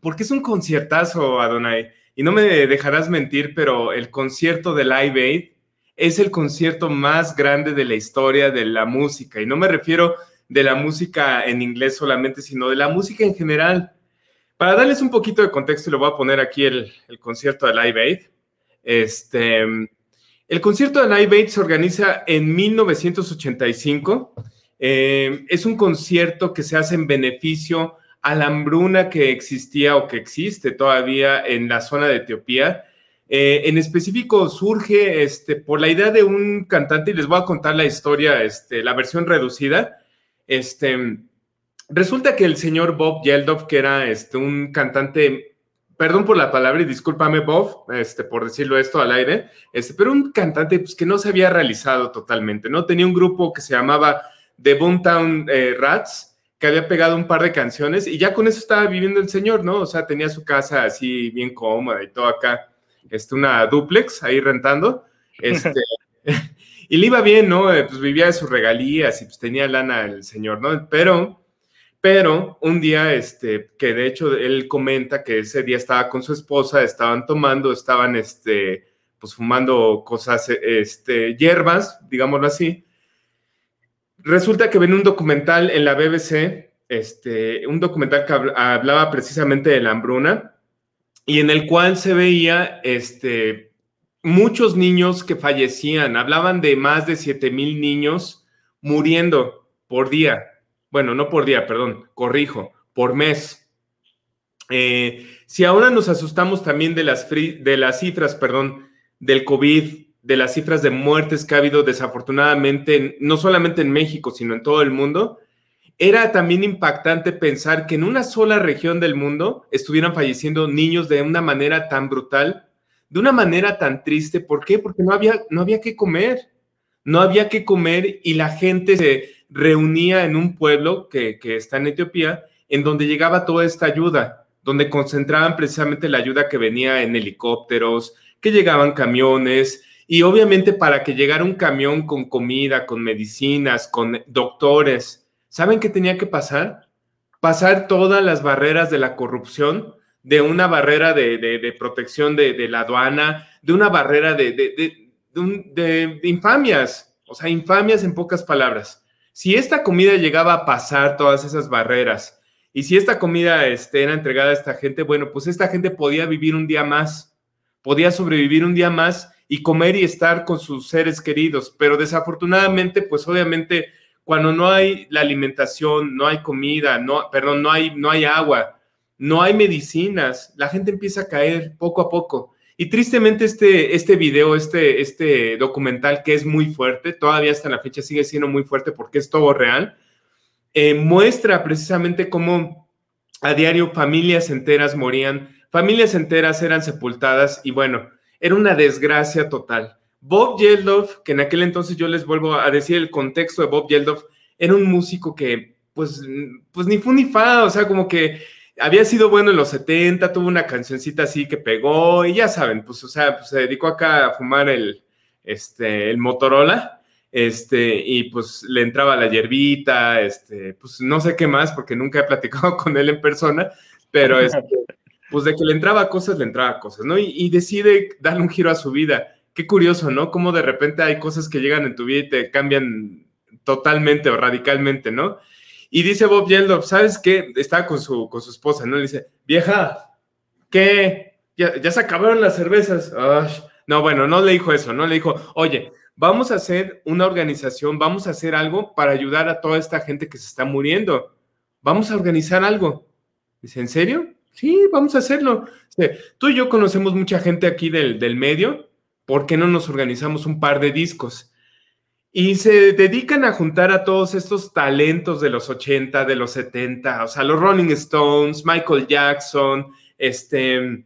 porque es un conciertazo, Adonai. Y no me dejarás mentir, pero el concierto de Live Aid es el concierto más grande de la historia de la música. Y no me refiero de la música en inglés solamente, sino de la música en general. Para darles un poquito de contexto, le voy a poner aquí el, concierto de Live Aid. Este, el concierto de Live Aid se organiza en 1985. Eh, es un concierto que se hace en beneficio a la hambruna que existía o que existe todavía en la zona de Etiopía. Eh, en específico surge este, por la idea de un cantante, y les voy a contar la historia, este, la versión reducida. Este, resulta que el señor Bob Geldof, que era este, un cantante, perdón por la palabra y discúlpame Bob, este, por decirlo esto al aire, este, pero un cantante pues, que no se había realizado totalmente, ¿no? Tenía un grupo que se llamaba The Boomtown eh, Rats, que había pegado un par de canciones y ya con eso estaba viviendo el señor, ¿no? O sea, tenía su casa así bien cómoda y todo acá, este, una duplex ahí rentando, este, y le iba bien, ¿no? Eh, pues vivía de sus regalías y pues tenía lana el señor, ¿no? Pero, pero un día, este, que de hecho él comenta que ese día estaba con su esposa, estaban tomando, estaban, este, pues fumando cosas, este, hierbas, digámoslo así, Resulta que ven un documental en la BBC, este, un documental que hablaba precisamente de la hambruna y en el cual se veía este, muchos niños que fallecían. Hablaban de más de 7 mil niños muriendo por día. Bueno, no por día, perdón, corrijo, por mes. Eh, si ahora nos asustamos también de las, de las cifras, perdón, del COVID, de las cifras de muertes que ha habido desafortunadamente, no solamente en México, sino en todo el mundo, era también impactante pensar que en una sola región del mundo estuvieran falleciendo niños de una manera tan brutal, de una manera tan triste. ¿Por qué? Porque no había, no había que comer. No había que comer y la gente se, reunía en un pueblo que, que está en Etiopía, en donde llegaba toda esta ayuda, donde concentraban precisamente la ayuda que venía en helicópteros, que llegaban camiones, y obviamente para que llegara un camión con comida, con medicinas, con doctores, ¿saben qué tenía que pasar? Pasar todas las barreras de la corrupción, de una barrera de, protección de, la aduana, de una barrera de, de infamias, o sea, infamias en pocas palabras. Si esta comida llegaba a pasar todas esas barreras y si esta comida este, era entregada a esta gente, bueno, pues esta gente podía vivir un día más, podía sobrevivir un día más y comer y estar con sus seres queridos. Pero desafortunadamente, pues obviamente cuando no hay la alimentación, no hay comida, no, perdón, no hay, no hay agua, no hay medicinas, la gente empieza a caer poco a poco. Y tristemente este, este video, este, este documental que es muy fuerte, todavía hasta la fecha sigue siendo muy fuerte porque es todo real, eh, muestra precisamente cómo a diario familias enteras morían, familias enteras eran sepultadas y bueno, era una desgracia total. Bob Geldof, que en aquel entonces yo les vuelvo a decir el contexto de Bob Geldof, era un músico que, pues, pues ni fu ni fa, o sea, como que había sido bueno en los 70, tuvo una cancioncita así que pegó, y ya saben, pues, o sea, pues, se dedicó acá a fumar el, este, el Motorola, este, y pues le entraba la hierbita, este, pues no sé qué más, porque nunca he platicado con él en persona, pero este, pues de que le entraba cosas, le entraba cosas, ¿no? Y, decide darle un giro a su vida. Qué curioso, ¿no? Cómo de repente hay cosas que llegan en tu vida y te cambian totalmente o radicalmente, ¿no? Y dice Bob Geldof, ¿sabes qué? Estaba con su, con su esposa, ¿no? Le dice, vieja, ¿qué? Ya, se acabaron las cervezas. No, bueno, no le dijo eso, no le dijo, oye, vamos a hacer una organización, vamos a hacer algo para ayudar a toda esta gente que se está muriendo. Vamos a organizar algo. Dice, ¿en serio? Sí, vamos a hacerlo. Tú y yo conocemos mucha gente aquí del, medio. ¿Por qué no nos organizamos un par de discos? Y se dedican a juntar a todos estos talentos de los 80, de los 70, o sea, los Rolling Stones, Michael Jackson, este,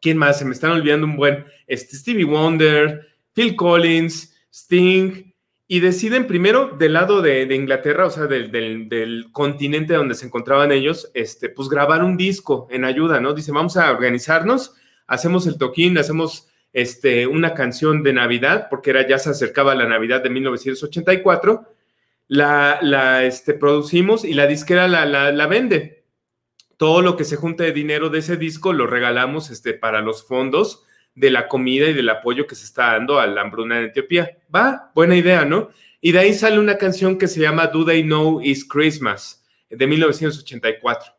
¿quién más? Se me están olvidando un buen, este, Stevie Wonder, Phil Collins, Sting, y deciden primero del lado de, Inglaterra, o sea, del, continente donde se encontraban ellos, este, pues grabar un disco en ayuda, ¿no? Dice, vamos a organizarnos, hacemos el toquín, hacemos este, una canción de Navidad, porque era, ya se acercaba la Navidad de 1984, la, la este, producimos y la disquera la, la, vende. Todo lo que se junta de dinero de ese disco lo regalamos este, para los fondos de la comida y del apoyo que se está dando a la hambruna en Etiopía. Va, buena idea, ¿no? Y de ahí sale una canción que se llama Do They Know It's Christmas, de 1984.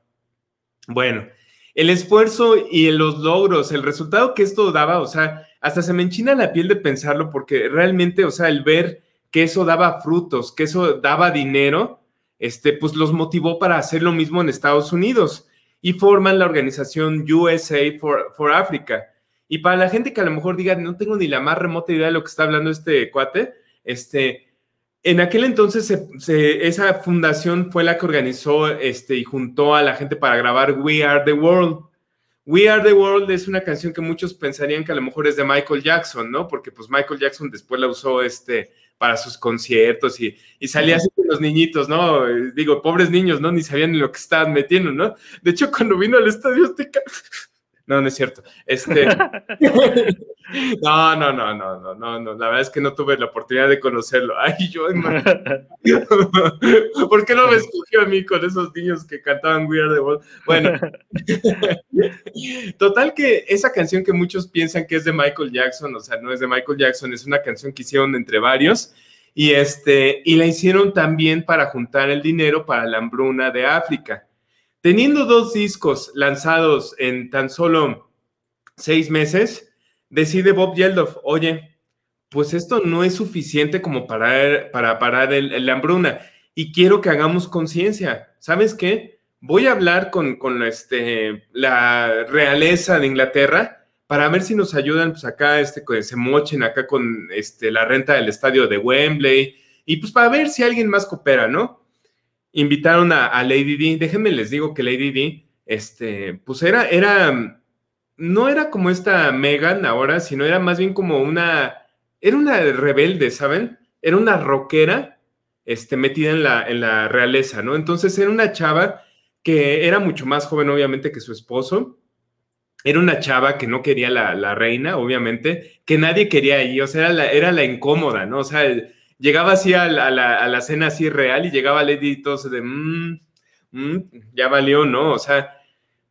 Bueno, el esfuerzo y los logros, el resultado que esto daba, o sea, hasta se me enchina la piel de pensarlo porque realmente, o sea, el ver que eso daba frutos, que eso daba dinero, este, pues los motivó para hacer lo mismo en Estados Unidos y forman la organización USA for, for Africa y para la gente que a lo mejor diga, no tengo ni la más remota idea de lo que está hablando este cuate, este, en aquel entonces esa fundación fue la que organizó este, y juntó a la gente para grabar We Are the World. We Are the World es una canción que muchos pensarían que a lo mejor es de Michael Jackson, ¿no? Porque pues Michael Jackson después la usó este, para sus conciertos y, y salía así con los niñitos, ¿no? Digo, pobres niños, ¿no? Ni sabían ni lo que estaban metiendo, ¿no? De hecho, cuando vino al estadio Azteca, no, no es cierto. Este. no, no, no, no, no, no, no. La verdad es que no tuve la oportunidad de conocerlo. Ay, yo, ¿Por qué no me escogió a mí con esos niños que cantaban We Are the World? Bueno, total que esa canción que muchos piensan que es de Michael Jackson, o sea, no es de Michael Jackson, es una canción que hicieron entre varios. Y, este, y la hicieron también para juntar el dinero para la hambruna de África. Teniendo dos discos lanzados en tan solo seis meses, decide Bob Geldof, oye, pues esto no es suficiente como para, para parar el, la hambruna y quiero que hagamos conciencia. ¿Sabes qué? Voy a hablar con, con este, la realeza de Inglaterra para ver si nos ayudan pues acá, este, se mochen acá con este, la renta del estadio de Wembley y pues para ver si alguien más coopera, ¿no? Invitaron a, Lady D. Déjenme les digo que Lady D, este, pues era, era, no era como esta Megan ahora, sino era más bien como una, era una rebelde, ¿saben? Era una rockera este, metida en la, en la realeza, ¿no? Entonces era una chava que era mucho más joven, obviamente, que su esposo. Era una chava que no quería la, la reina, obviamente, que nadie quería ahí, o sea, era la, era la incómoda, ¿no? O sea, llegaba así a la, a la, cena así real y llegaba Lady Di todo de, mmm, ya valió, ¿no? O sea,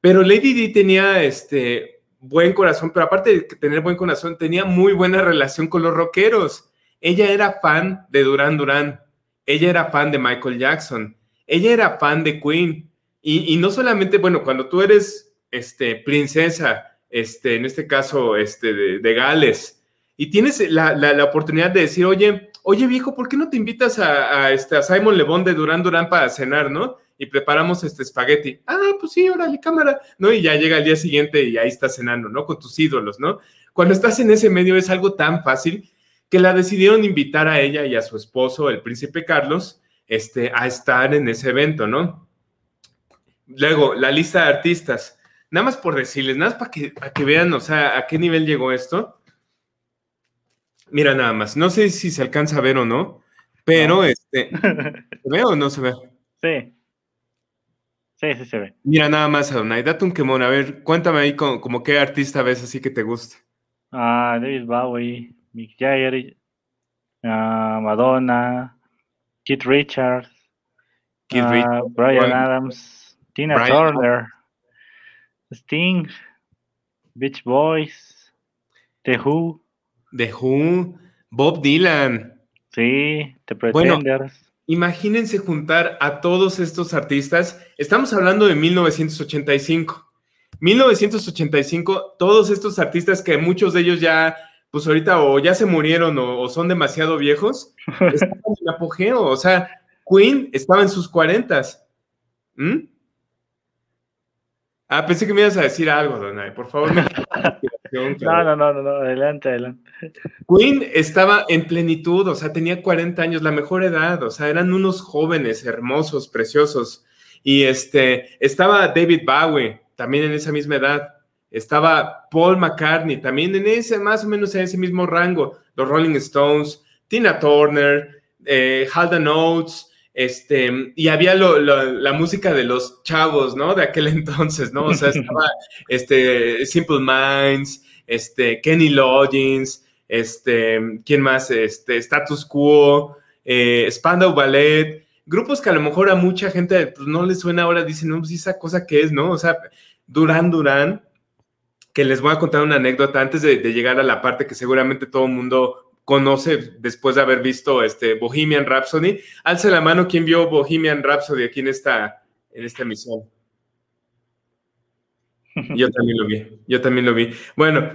pero Lady Di tenía este buen corazón, pero aparte de tener buen corazón, tenía muy buena relación con los rockeros. Ella era fan de Duran Duran, ella era fan de Michael Jackson, ella era fan de Queen. Y, no solamente, bueno, cuando tú eres este, princesa, este, en este caso, este, de, Gales, y tienes la, la, oportunidad de decir, oye, oye viejo, ¿por qué no te invitas a, este, a Simon Le Bon de Duran Duran para cenar, no? y preparamos este espagueti. Ah, pues sí, órale, cámara, ¿no? Y ya llega el día siguiente y ahí estás cenando, ¿no? Con tus ídolos, ¿no? Cuando estás en ese medio es algo tan fácil que la decidieron invitar a ella y a su esposo, el príncipe Carlos, este, a estar en ese evento, ¿no? Luego, la lista de artistas. Nada más por decirles, nada más para que, para que vean, o sea, a qué nivel llegó esto. Mira, nada más, no sé si se alcanza a ver o no, pero este, ¿se ve o no se ve? Sí. Sí, sí se ve. Mira, nada más, Adonai, date un quemón. A ver, cuéntame ahí como, qué artista ves así que te gusta. Ah, David Bowie, Mick Jagger, ah, Madonna, Keith Richards, Keith ah, Brian Adams, Tina Turner, Sting, Beach Boys, The Who. The Who, Bob Dylan. Sí, The Pretenders. Imagínense juntar a todos estos artistas. Estamos hablando de 1985. 1985, todos estos artistas que muchos de ellos ya, pues ahorita o ya se murieron o, son demasiado viejos, estaban en apogeo. O sea, Queen estaba en sus cuarentas. ¿Mm? Ah, pensé que me ibas a decir algo, Donay. Por favor, No, no, no, no, adelante, adelante. Queen estaba en plenitud, o sea, tenía 40 años, la mejor edad, o sea, eran unos jóvenes hermosos, preciosos. Y este, estaba David Bowie, también en esa misma edad. Estaba Paul McCartney, también en ese, más o menos en ese mismo rango. Los Rolling Stones, Tina Turner, eh, Halden Oates, este, y había la música de los chavos, ¿no? De aquel entonces, ¿no? O sea, estaba este, Simple Minds, este, Kenny Loggins, este, ¿quién más? Este, Status Quo, eh, Spandau Ballet, grupos que a lo mejor a mucha gente pues, no les suena ahora, dicen, no, pues esa cosa que es, ¿no? O sea, Durán Durán, que les voy a contar una anécdota antes de, de llegar a la parte que seguramente todo el mundo conoce después de haber visto este Bohemian Rhapsody. Alce la mano quien vio Bohemian Rhapsody aquí en esta, en esta emisión. Yo también lo vi, yo también lo vi. Bueno,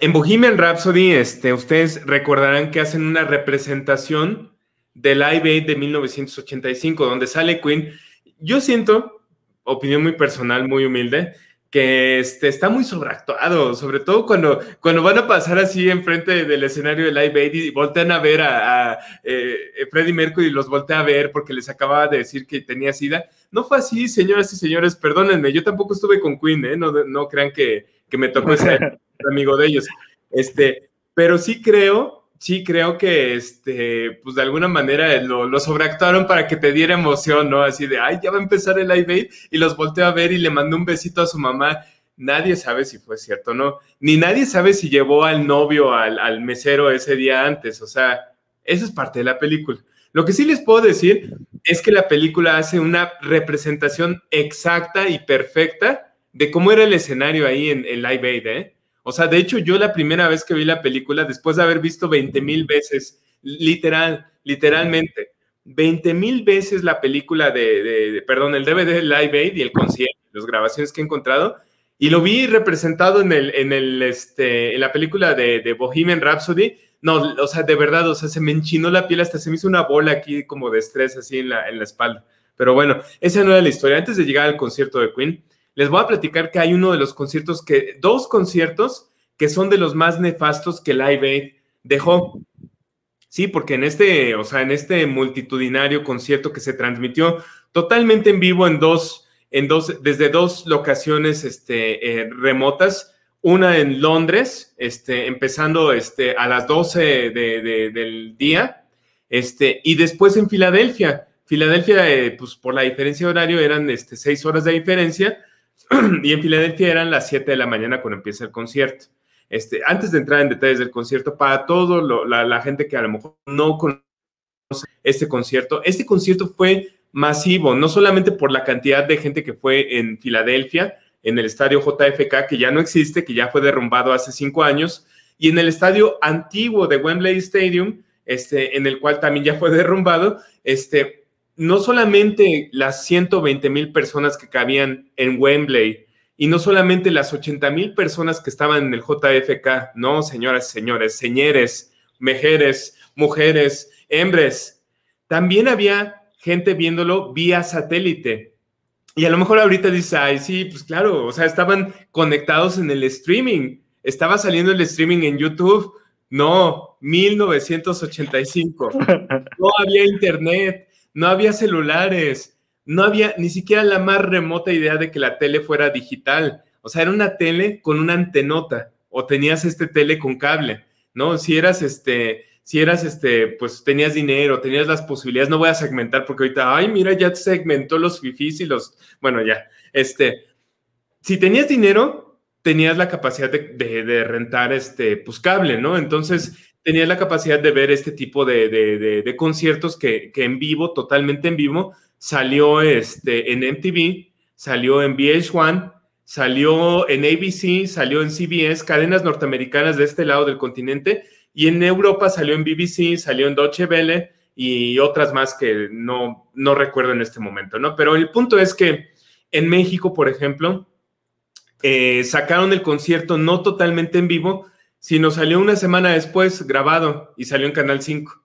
en Bohemian Rhapsody, este, ustedes recordarán que hacen una representación del Live Aid de 1985, donde sale Queen. Yo siento, opinión muy personal, muy humilde, que este, está muy sobreactuado, sobre todo cuando, cuando van a pasar así enfrente del escenario de Live Aid y voltean a ver a, eh, Freddie Mercury y los voltea a ver porque les acababa de decir que tenía SIDA. No fue así, señoras y señores, perdónenme, yo tampoco estuve con Queen, ¿eh? no, no crean que, que me tocó ser amigo de ellos. Este, pero sí creo sí creo que, este, pues de alguna manera lo, sobreactuaron para que te diera emoción, ¿no? Así de, ay, ya va a empezar el live aid y los volteó a ver y le mandó un besito a su mamá. Nadie sabe si fue cierto no, ni nadie sabe si llevó al novio, al, al mesero ese día antes, o sea, eso es parte de la película. Lo que sí les puedo decir es que la película hace una representación exacta y perfecta de cómo era el escenario ahí en, en Live Aid, ¿eh? O sea, de hecho, yo la primera vez que vi la película, después de haber visto 20 mil veces, literal, literalmente, 20 mil veces la película de, perdón, el DVD Live Aid y el concierto, las grabaciones que he encontrado, y lo vi representado en, el, en, el, este, en la película de, de Bohemian Rhapsody. No, o sea, de verdad, o sea, se me enchinó la piel, hasta se me hizo una bola aquí como de estrés así en la, en la espalda. Pero bueno, esa no era la historia. Antes de llegar al concierto de Queen, les voy a platicar que hay uno de los conciertos que, dos conciertos que son de los más nefastos que Live Aid dejó. Sí, porque en este, o sea, en este multitudinario concierto que se transmitió totalmente en vivo en dos, en dos, desde dos locaciones este, eh, remotas, una en Londres, este, empezando este, a las 12 del día, Este, y después en Filadelfia. Filadelfia, eh, pues por la diferencia de horario eran este, seis horas de diferencia y en Filadelfia eran las 7 de la mañana cuando empieza el concierto. Este, antes de entrar en detalles del concierto, para todo la, gente que a lo mejor no conoce este concierto, este concierto fue masivo, no solamente por la cantidad de gente que fue en Filadelfia, en el estadio JFK, que ya no existe, que ya fue derrumbado hace cinco años, y en el estadio antiguo de Wembley Stadium, este, en el cual también ya fue derrumbado, este, no solamente las 120 mil personas que cabían en Wembley y no solamente las 80 mil personas que estaban en el JFK, no, señoras y señores, señores, mejeres, mujeres, hombres, también había gente viéndolo vía satélite. Y a lo mejor ahorita dice, ay, sí, pues claro, o sea, estaban conectados en el streaming, estaba saliendo el streaming en YouTube. No, 1985. No había internet no había celulares, no había ni siquiera la más remota idea de que la tele fuera digital. O sea, era una tele con una antenota o tenías este tele con cable, ¿no? Si eras este, si eras este, pues tenías dinero, tenías las posibilidades, no voy a segmentar porque ahorita, ay, mira, ya segmentó los fifis y los, bueno, ya, este, si tenías dinero, tenías la capacidad de, rentar este, pues cable, ¿no? Entonces, tenía la capacidad de ver este tipo de, conciertos que, en vivo, totalmente en vivo, salió este, en MTV, salió en VH1, salió en ABC, salió en CBS, cadenas norteamericanas de este lado del continente, y en Europa salió en BBC, salió en Deutsche Welle y otras más que no, no recuerdo en este momento, ¿no? Pero el punto es que en México, por ejemplo, eh, sacaron el concierto no totalmente en vivo, sino salió una semana después grabado y salió en Canal 5.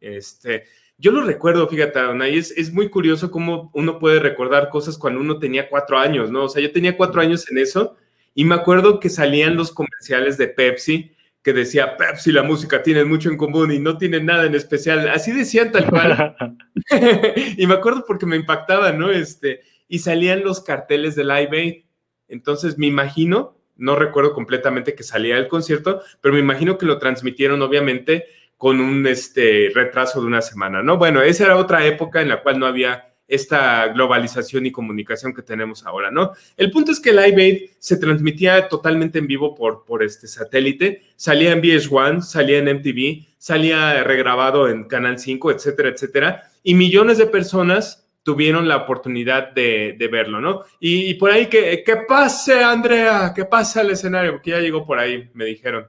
Este, yo lo recuerdo, fíjate, y es, es muy curioso cómo uno puede recordar cosas cuando uno tenía cuatro años, ¿no? O sea, yo tenía cuatro años en eso y me acuerdo que salían los comerciales de Pepsi que decía, Pepsi, la música tiene mucho en común y no tiene nada en especial. Así decían tal cual. y me acuerdo porque me impactaba, ¿no? Este, y salían los carteles de Live Aid. Entonces me imagino no recuerdo completamente que salía del concierto, pero me imagino que lo transmitieron obviamente con un este, retraso de una semana, ¿no? Bueno, esa era otra época en la cual no había esta globalización y comunicación que tenemos ahora, ¿no? El punto es que Live Aid se transmitía totalmente en vivo por, por este satélite, salía en VH1, salía en MTV, salía regrabado en Canal 5, etcétera, etcétera, y millones de personas tuvieron la oportunidad de, verlo, ¿no? Y, por ahí, que, que pase, Andrea, que pase al escenario, porque ya llegó por ahí, me dijeron.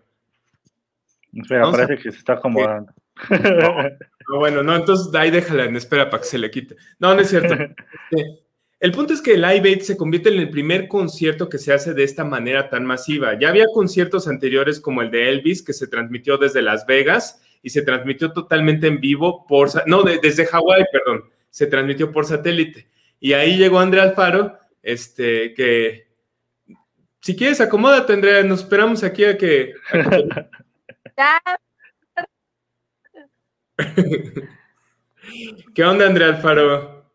Espera, parece que se está acomodando. No, bueno, no, entonces ahí déjala en espera para que se le quite. No, no es cierto. Este, el punto es que Live Aid se convierte en el primer concierto que se hace de esta manera tan masiva. Ya había conciertos anteriores como el de Elvis, que se transmitió desde Las Vegas y se transmitió totalmente en vivo por, no, desde Hawái, perdón, se transmitió por satélite. Y ahí llegó Andrea Alfaro, este, que si quieres acomódate, Andrea, nos esperamos aquí a que... ¿Qué onda, Andrea Alfaro?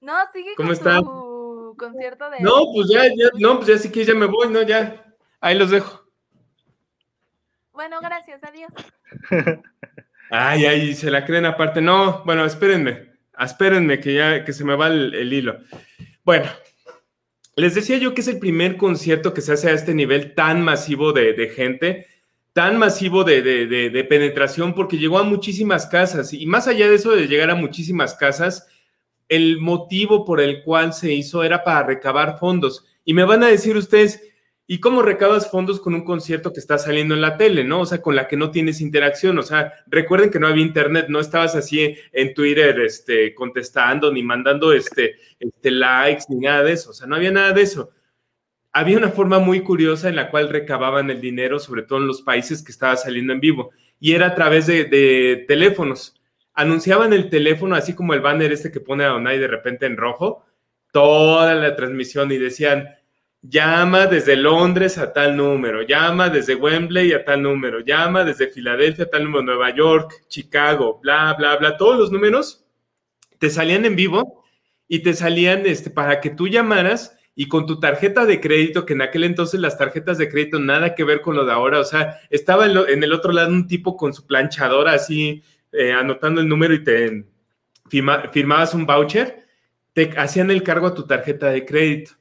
No, sigue ¿Cómo con tu concierto de... No, pues ya, ya, no, pues ya sí que ya me voy, no, ya. Ahí los dejo. Bueno, gracias, adiós. Ay, ay, se la creen aparte. No, bueno, espérenme, espérenme que ya que se me va el, hilo. Bueno, les decía yo que es el primer concierto que se hace a este nivel tan masivo de, gente, tan masivo de, de, penetración, porque llegó a muchísimas casas. Y más allá de eso de llegar a muchísimas casas, el motivo por el cual se hizo era para recabar fondos. Y me van a decir ustedes, ¿Y cómo recabas fondos con un concierto que está saliendo en la tele, no? O sea, con la que no tienes interacción. O sea, recuerden que no había internet, no estabas así en Twitter este, contestando ni mandando este, este, likes ni nada de eso. O sea, no había nada de eso. Había una forma muy curiosa en la cual recababan el dinero, sobre todo en los países que estaba saliendo en vivo, y era a través de, de teléfonos. Anunciaban el teléfono, así como el banner este que pone a Donai de repente en rojo, toda la transmisión y decían llama desde Londres a tal número, llama desde Wembley a tal número, llama desde Filadelfia a tal número, Nueva York, Chicago, bla, bla, bla, todos los números te salían en vivo y te salían este, para que tú llamaras y con tu tarjeta de crédito, que en aquel entonces las tarjetas de crédito nada que ver con lo de ahora, o sea, estaba en, el otro lado un tipo con su planchadora así eh, anotando el número y te firma- firmabas un voucher, te hacían el cargo a tu tarjeta de crédito.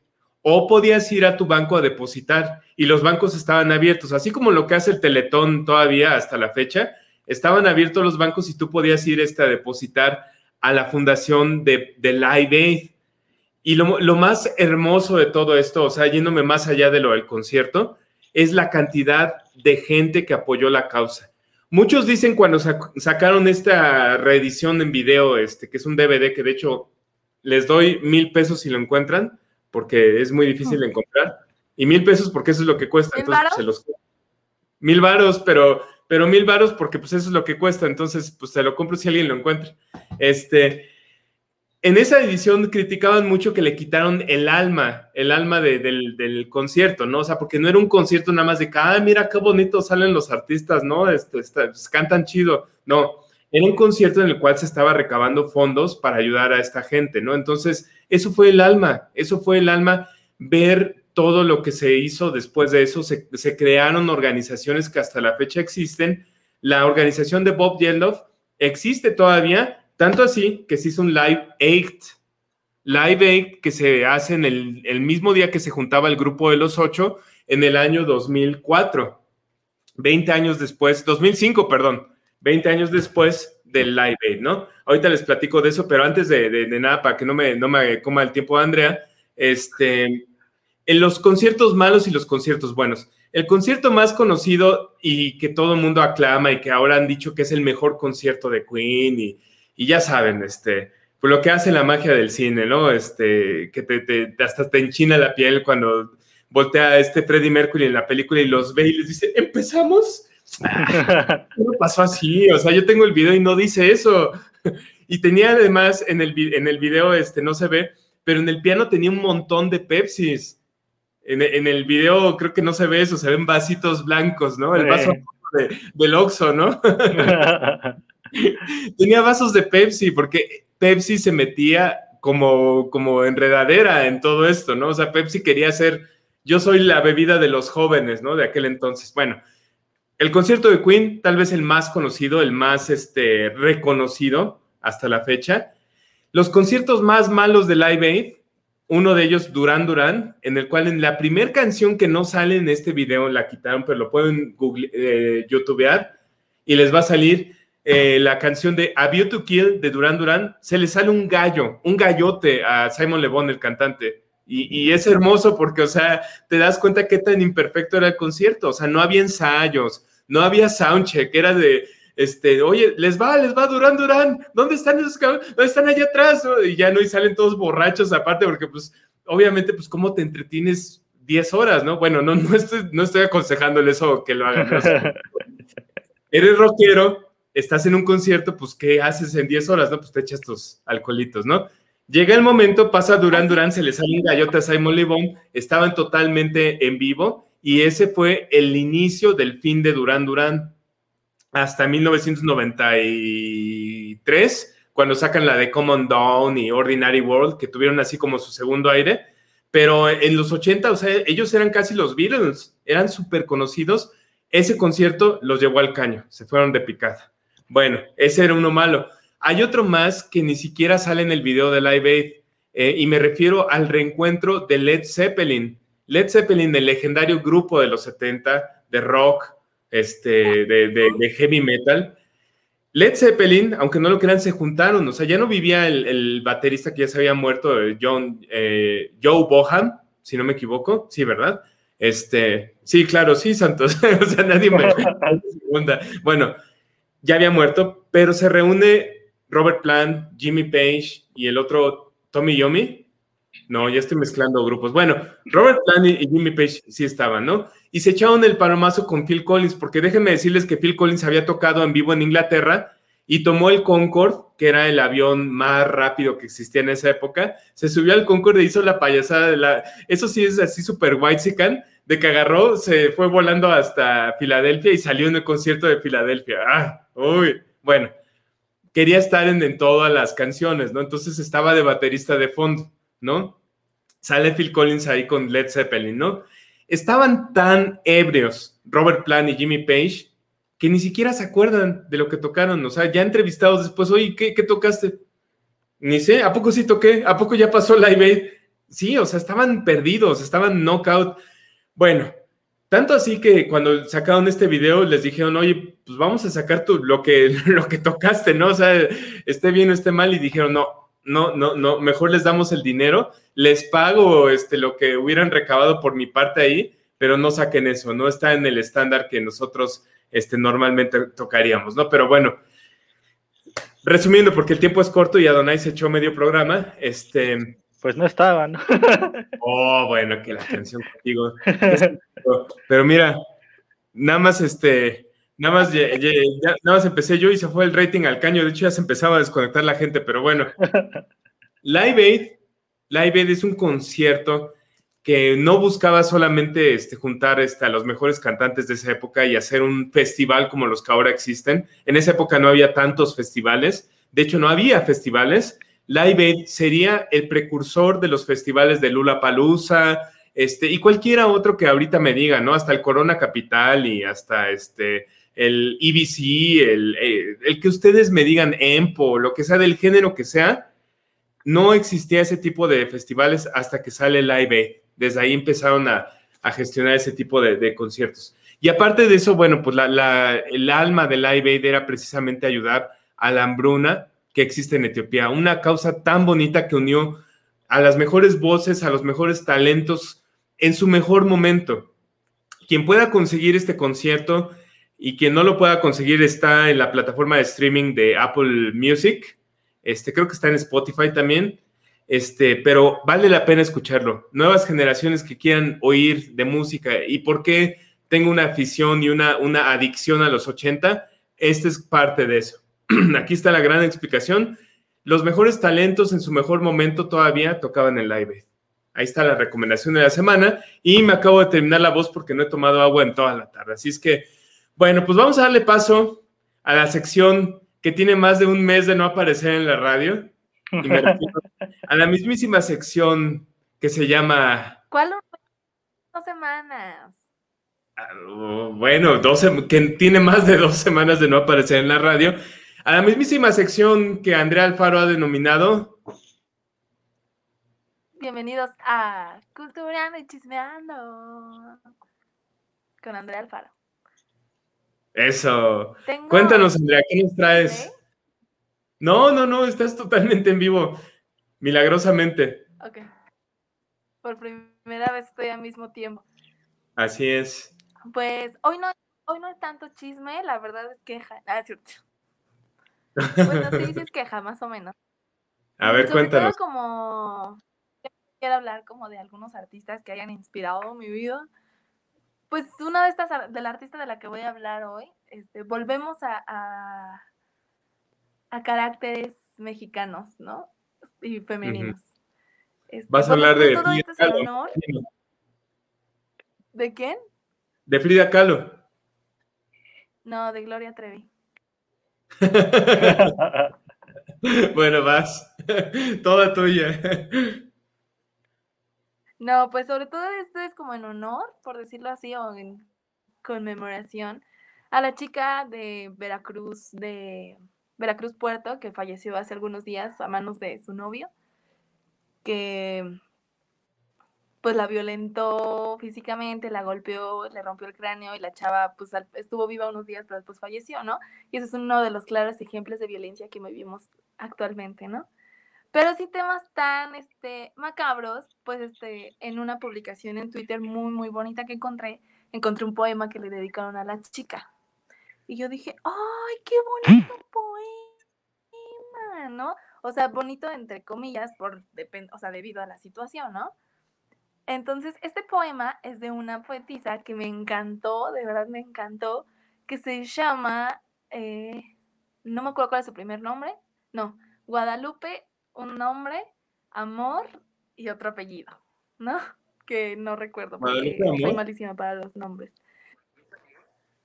O podías ir a tu banco a depositar y los bancos estaban abiertos, así como lo que hace el Teletón todavía hasta la fecha, estaban abiertos los bancos y tú podías ir este, a depositar a la fundación de, de Live Aid. Y lo, lo más hermoso de todo esto, o sea, yéndome más allá de lo del concierto, es la cantidad de gente que apoyó la causa. Muchos dicen cuando sac- sacaron esta reedición en video, este, que es un DVD, que de hecho les doy mil pesos si lo encuentran, porque es muy difícil de encontrar. Y mil pesos porque eso es lo que cuesta. ¿Mil Entonces, pues, se los... Mil varos, pero, pero mil varos porque pues eso es lo que cuesta. Entonces, pues se lo compro si alguien lo encuentra. Este, en esa edición criticaban mucho que le quitaron el alma, el alma de- del, del concierto, ¿no? O sea, porque no era un concierto nada más de que, ah, mira qué bonito salen los artistas, ¿no? Este, pues, cantan chido. No, era un concierto en el cual se estaba recabando fondos para ayudar a esta gente, ¿no? Entonces, eso fue el alma, eso fue el alma, ver todo lo que se hizo después de eso, se, crearon organizaciones que hasta la fecha existen. La organización de Bob Geldof existe todavía, tanto así que se hizo un Live Aid. Live Aid que se hace en el, el mismo día que se juntaba el grupo de los ocho en el año 2004. 20 años después, 2005, perdón, 20 años después del Live Aid, ¿no? Ahorita les platico de eso, pero antes de, de- de nada, para que no me, no me coma el tiempo Andrea, este, en los conciertos malos y los conciertos buenos. El concierto más conocido y que todo el mundo aclama y que ahora han dicho que es el mejor concierto de Queen y, y ya saben, este, pues lo que hace la magia del cine, ¿no? Este, que te- te- hasta te enchina la piel cuando voltea a este Freddie Mercury en la película y los ve y les dice, ¿empezamos? no pasó así, o sea, yo tengo el video y no dice eso. Y tenía además en el, en el video, este, no se ve, pero en el piano tenía un montón de Pepsis. En, en el video creo que no se ve eso, se ven vasitos blancos, ¿no? El vaso de- del Oxxo, ¿no? tenía vasos de Pepsi, porque Pepsi se metía como, como enredadera en todo esto, ¿no? O sea, Pepsi quería ser, yo soy la bebida de los jóvenes, ¿no? De aquel entonces. Bueno, el concierto de Queen, tal vez el más conocido, el más este, reconocido hasta la fecha. Los conciertos más malos de Live Aid, uno de ellos Duran Duran, en el cual en la primera canción que no sale en este video la quitaron, pero lo pueden google, eh, youtubear y les va a salir eh, la canción de A View to Kill de Duran Duran. Se le sale un gallo, un gallote a Simon Le Bon, el cantante. Y, y es hermoso porque, o sea, te das cuenta qué tan imperfecto era el concierto. O sea, no había ensayos, no había soundcheck, era de, este, oye, les va, les va Durán Durán, ¿dónde están esos cabrones? ¿Dónde están allá atrás? Y ya no, y salen todos borrachos aparte, porque pues, obviamente, pues, ¿cómo te entretienes 10 horas, no? Bueno, no, no estoy, no estoy aconsejándole eso que lo hagan. ¿no? Eres rockero, estás en un concierto, pues, ¿qué haces en 10 horas, no? Pues te echas tus alcoholitos, ¿no? Llega el momento, pasa Durán Durán, se le sale un gallote a Simon Le Bon, estaban totalmente en vivo y ese fue el inicio del fin de Durán Durán hasta 1993, cuando sacan la de Common Dawn y Ordinary World, que tuvieron así como su segundo aire, pero en los 80, o sea, ellos eran casi los Beatles, eran súper conocidos, ese concierto los llevó al caño, se fueron de picada. Bueno, ese era uno malo. Hay otro más que ni siquiera sale en el video de Live Aid, eh, y me refiero al reencuentro de Led Zeppelin. Led Zeppelin, el legendario grupo de los 70 de rock, este, de, de, de heavy metal. Led Zeppelin, aunque no lo crean, se juntaron. O sea, ya no vivía el, el baterista que ya se había muerto, John, eh, Joe Boham, si no me equivoco. Sí, ¿verdad? Este, sí, claro, sí, Santos. o sea, nadie me segunda. Bueno, ya había muerto, pero se reúne Robert Plant, Jimmy Page y el otro Tommy Yomi. No, ya estoy mezclando grupos. Bueno, Robert Plant y Jimmy Page sí estaban, ¿no? Y se echaron el palomazo con Phil Collins, porque déjenme decirles que Phil Collins había tocado en vivo en Inglaterra y tomó el Concorde, que era el avión más rápido que existía en esa época. Se subió al Concorde e hizo la payasada de la. Eso sí es así súper white de que agarró, se fue volando hasta Filadelfia y salió en el concierto de Filadelfia. ¡Ah! ¡Uy! Bueno, quería estar en, todas las canciones, ¿no? Entonces estaba de baterista de fondo, ¿no? Sale Phil Collins ahí con Led Zeppelin, ¿no? Estaban tan ebrios Robert Plant y Jimmy Page que ni siquiera se acuerdan de lo que tocaron. O sea, ya entrevistados después, oye, ¿qué, qué tocaste? Ni sé, ¿a poco sí toqué? ¿A poco ya pasó Live Aid? Sí, o sea, estaban perdidos, estaban knockout. Bueno, tanto así que cuando sacaron este video les dijeron, oye, pues vamos a sacar tu, lo, que, lo que tocaste, ¿no? O sea, esté bien o esté mal. Y dijeron, no, no, no, no, mejor les damos el dinero, les pago este, lo que hubieran recabado por mi parte ahí, pero no saquen eso, no está en el estándar que nosotros este, normalmente tocaríamos, ¿no? Pero bueno, resumiendo, porque el tiempo es corto y Adonai se echó medio programa, este... Pues no estaba, ¿no? oh, bueno, que la atención contigo. Pero mira, nada más este, nada más, nada más empecé yo y se fue el rating al caño. De hecho, ya se empezaba a desconectar la gente, pero bueno. Live Aid, Live Aid es un concierto que no buscaba solamente este, juntar este, a los mejores cantantes de esa época y hacer un festival como los que ahora existen. En esa época no había tantos festivales. De hecho, no había festivales. Live Aid sería el precursor de los festivales de Lula Palusa, este, y cualquiera otro que ahorita me diga, ¿no? Hasta el Corona Capital y hasta este, el EBC, el, eh, el, que ustedes me digan EMPO, lo que sea del género que sea, no existía ese tipo de festivales hasta que sale Live Aid. Desde ahí empezaron a, a gestionar ese tipo de, conciertos. Y aparte de eso, bueno, pues la, la, el alma de Live Aid era precisamente ayudar a la hambruna que existe en Etiopía, una causa tan bonita que unió a las mejores voces, a los mejores talentos en su mejor momento. Quien pueda conseguir este concierto y quien no lo pueda conseguir está en la plataforma de streaming de Apple Music. Este, creo que está en Spotify también. Este, pero vale la pena escucharlo. Nuevas generaciones que quieran oír de música y por qué tengo una afición y una, una adicción a los 80, este es parte de eso. Aquí está la gran explicación. Los mejores talentos en su mejor momento todavía tocaban el live. Ahí está la recomendación de la semana y me acabo de terminar la voz porque no he tomado agua en toda la tarde. Así es que, bueno, pues vamos a darle paso a la sección que tiene más de un mes de no aparecer en la radio. Y me refiero a la mismísima sección que se llama... ¿Cuál? Dos semanas. Uh, bueno, 12, que tiene más de dos semanas de no aparecer en la radio. A la mismísima sección que Andrea Alfaro ha denominado Bienvenidos a Culturando y Chismeando con Andrea Alfaro. Eso. Tengo... Cuéntanos, Andrea, ¿qué nos traes? No, no, no, estás totalmente en vivo, milagrosamente. Ok. Por primera vez estoy al mismo tiempo. Así es. Pues hoy no, hoy no es tanto chisme, la verdad es queja. Ah, es cierto. Bueno, sí, sí es queja, más o menos. A ver, Sobre cuéntanos. Todo como quiero hablar como de algunos artistas que hayan inspirado mi vida. Pues una de estas, del artista de la que voy a hablar hoy, este, volvemos a, a, a caracteres mexicanos, ¿no? Y femeninos. Uh -huh. este, Vas a hablar de todo esto es el honor. ¿De quién? De Frida Kahlo. No, de Gloria Trevi. bueno, vas. Toda tuya. No, pues sobre todo esto es como en honor, por decirlo así, o en conmemoración a la chica de Veracruz, de Veracruz Puerto, que falleció hace algunos días a manos de su novio, que pues la violentó físicamente, la golpeó, le rompió el cráneo y la chava pues estuvo viva unos días, pero después falleció, ¿no? Y ese es uno de los claros ejemplos de violencia que vivimos actualmente, ¿no? Pero sí temas tan este, macabros, pues este, en una publicación en Twitter muy, muy bonita que encontré, encontré un poema que le dedicaron a la chica. Y yo dije, ¡ay, qué bonito poema! ¿No? O sea, bonito entre comillas, por, o sea, debido a la situación, ¿no? Entonces, este poema es de una poetisa que me encantó, de verdad me encantó, que se llama, eh, no me acuerdo cuál es su primer nombre, no, Guadalupe un nombre, amor y otro apellido, ¿no? Que no recuerdo porque soy malísima para los nombres.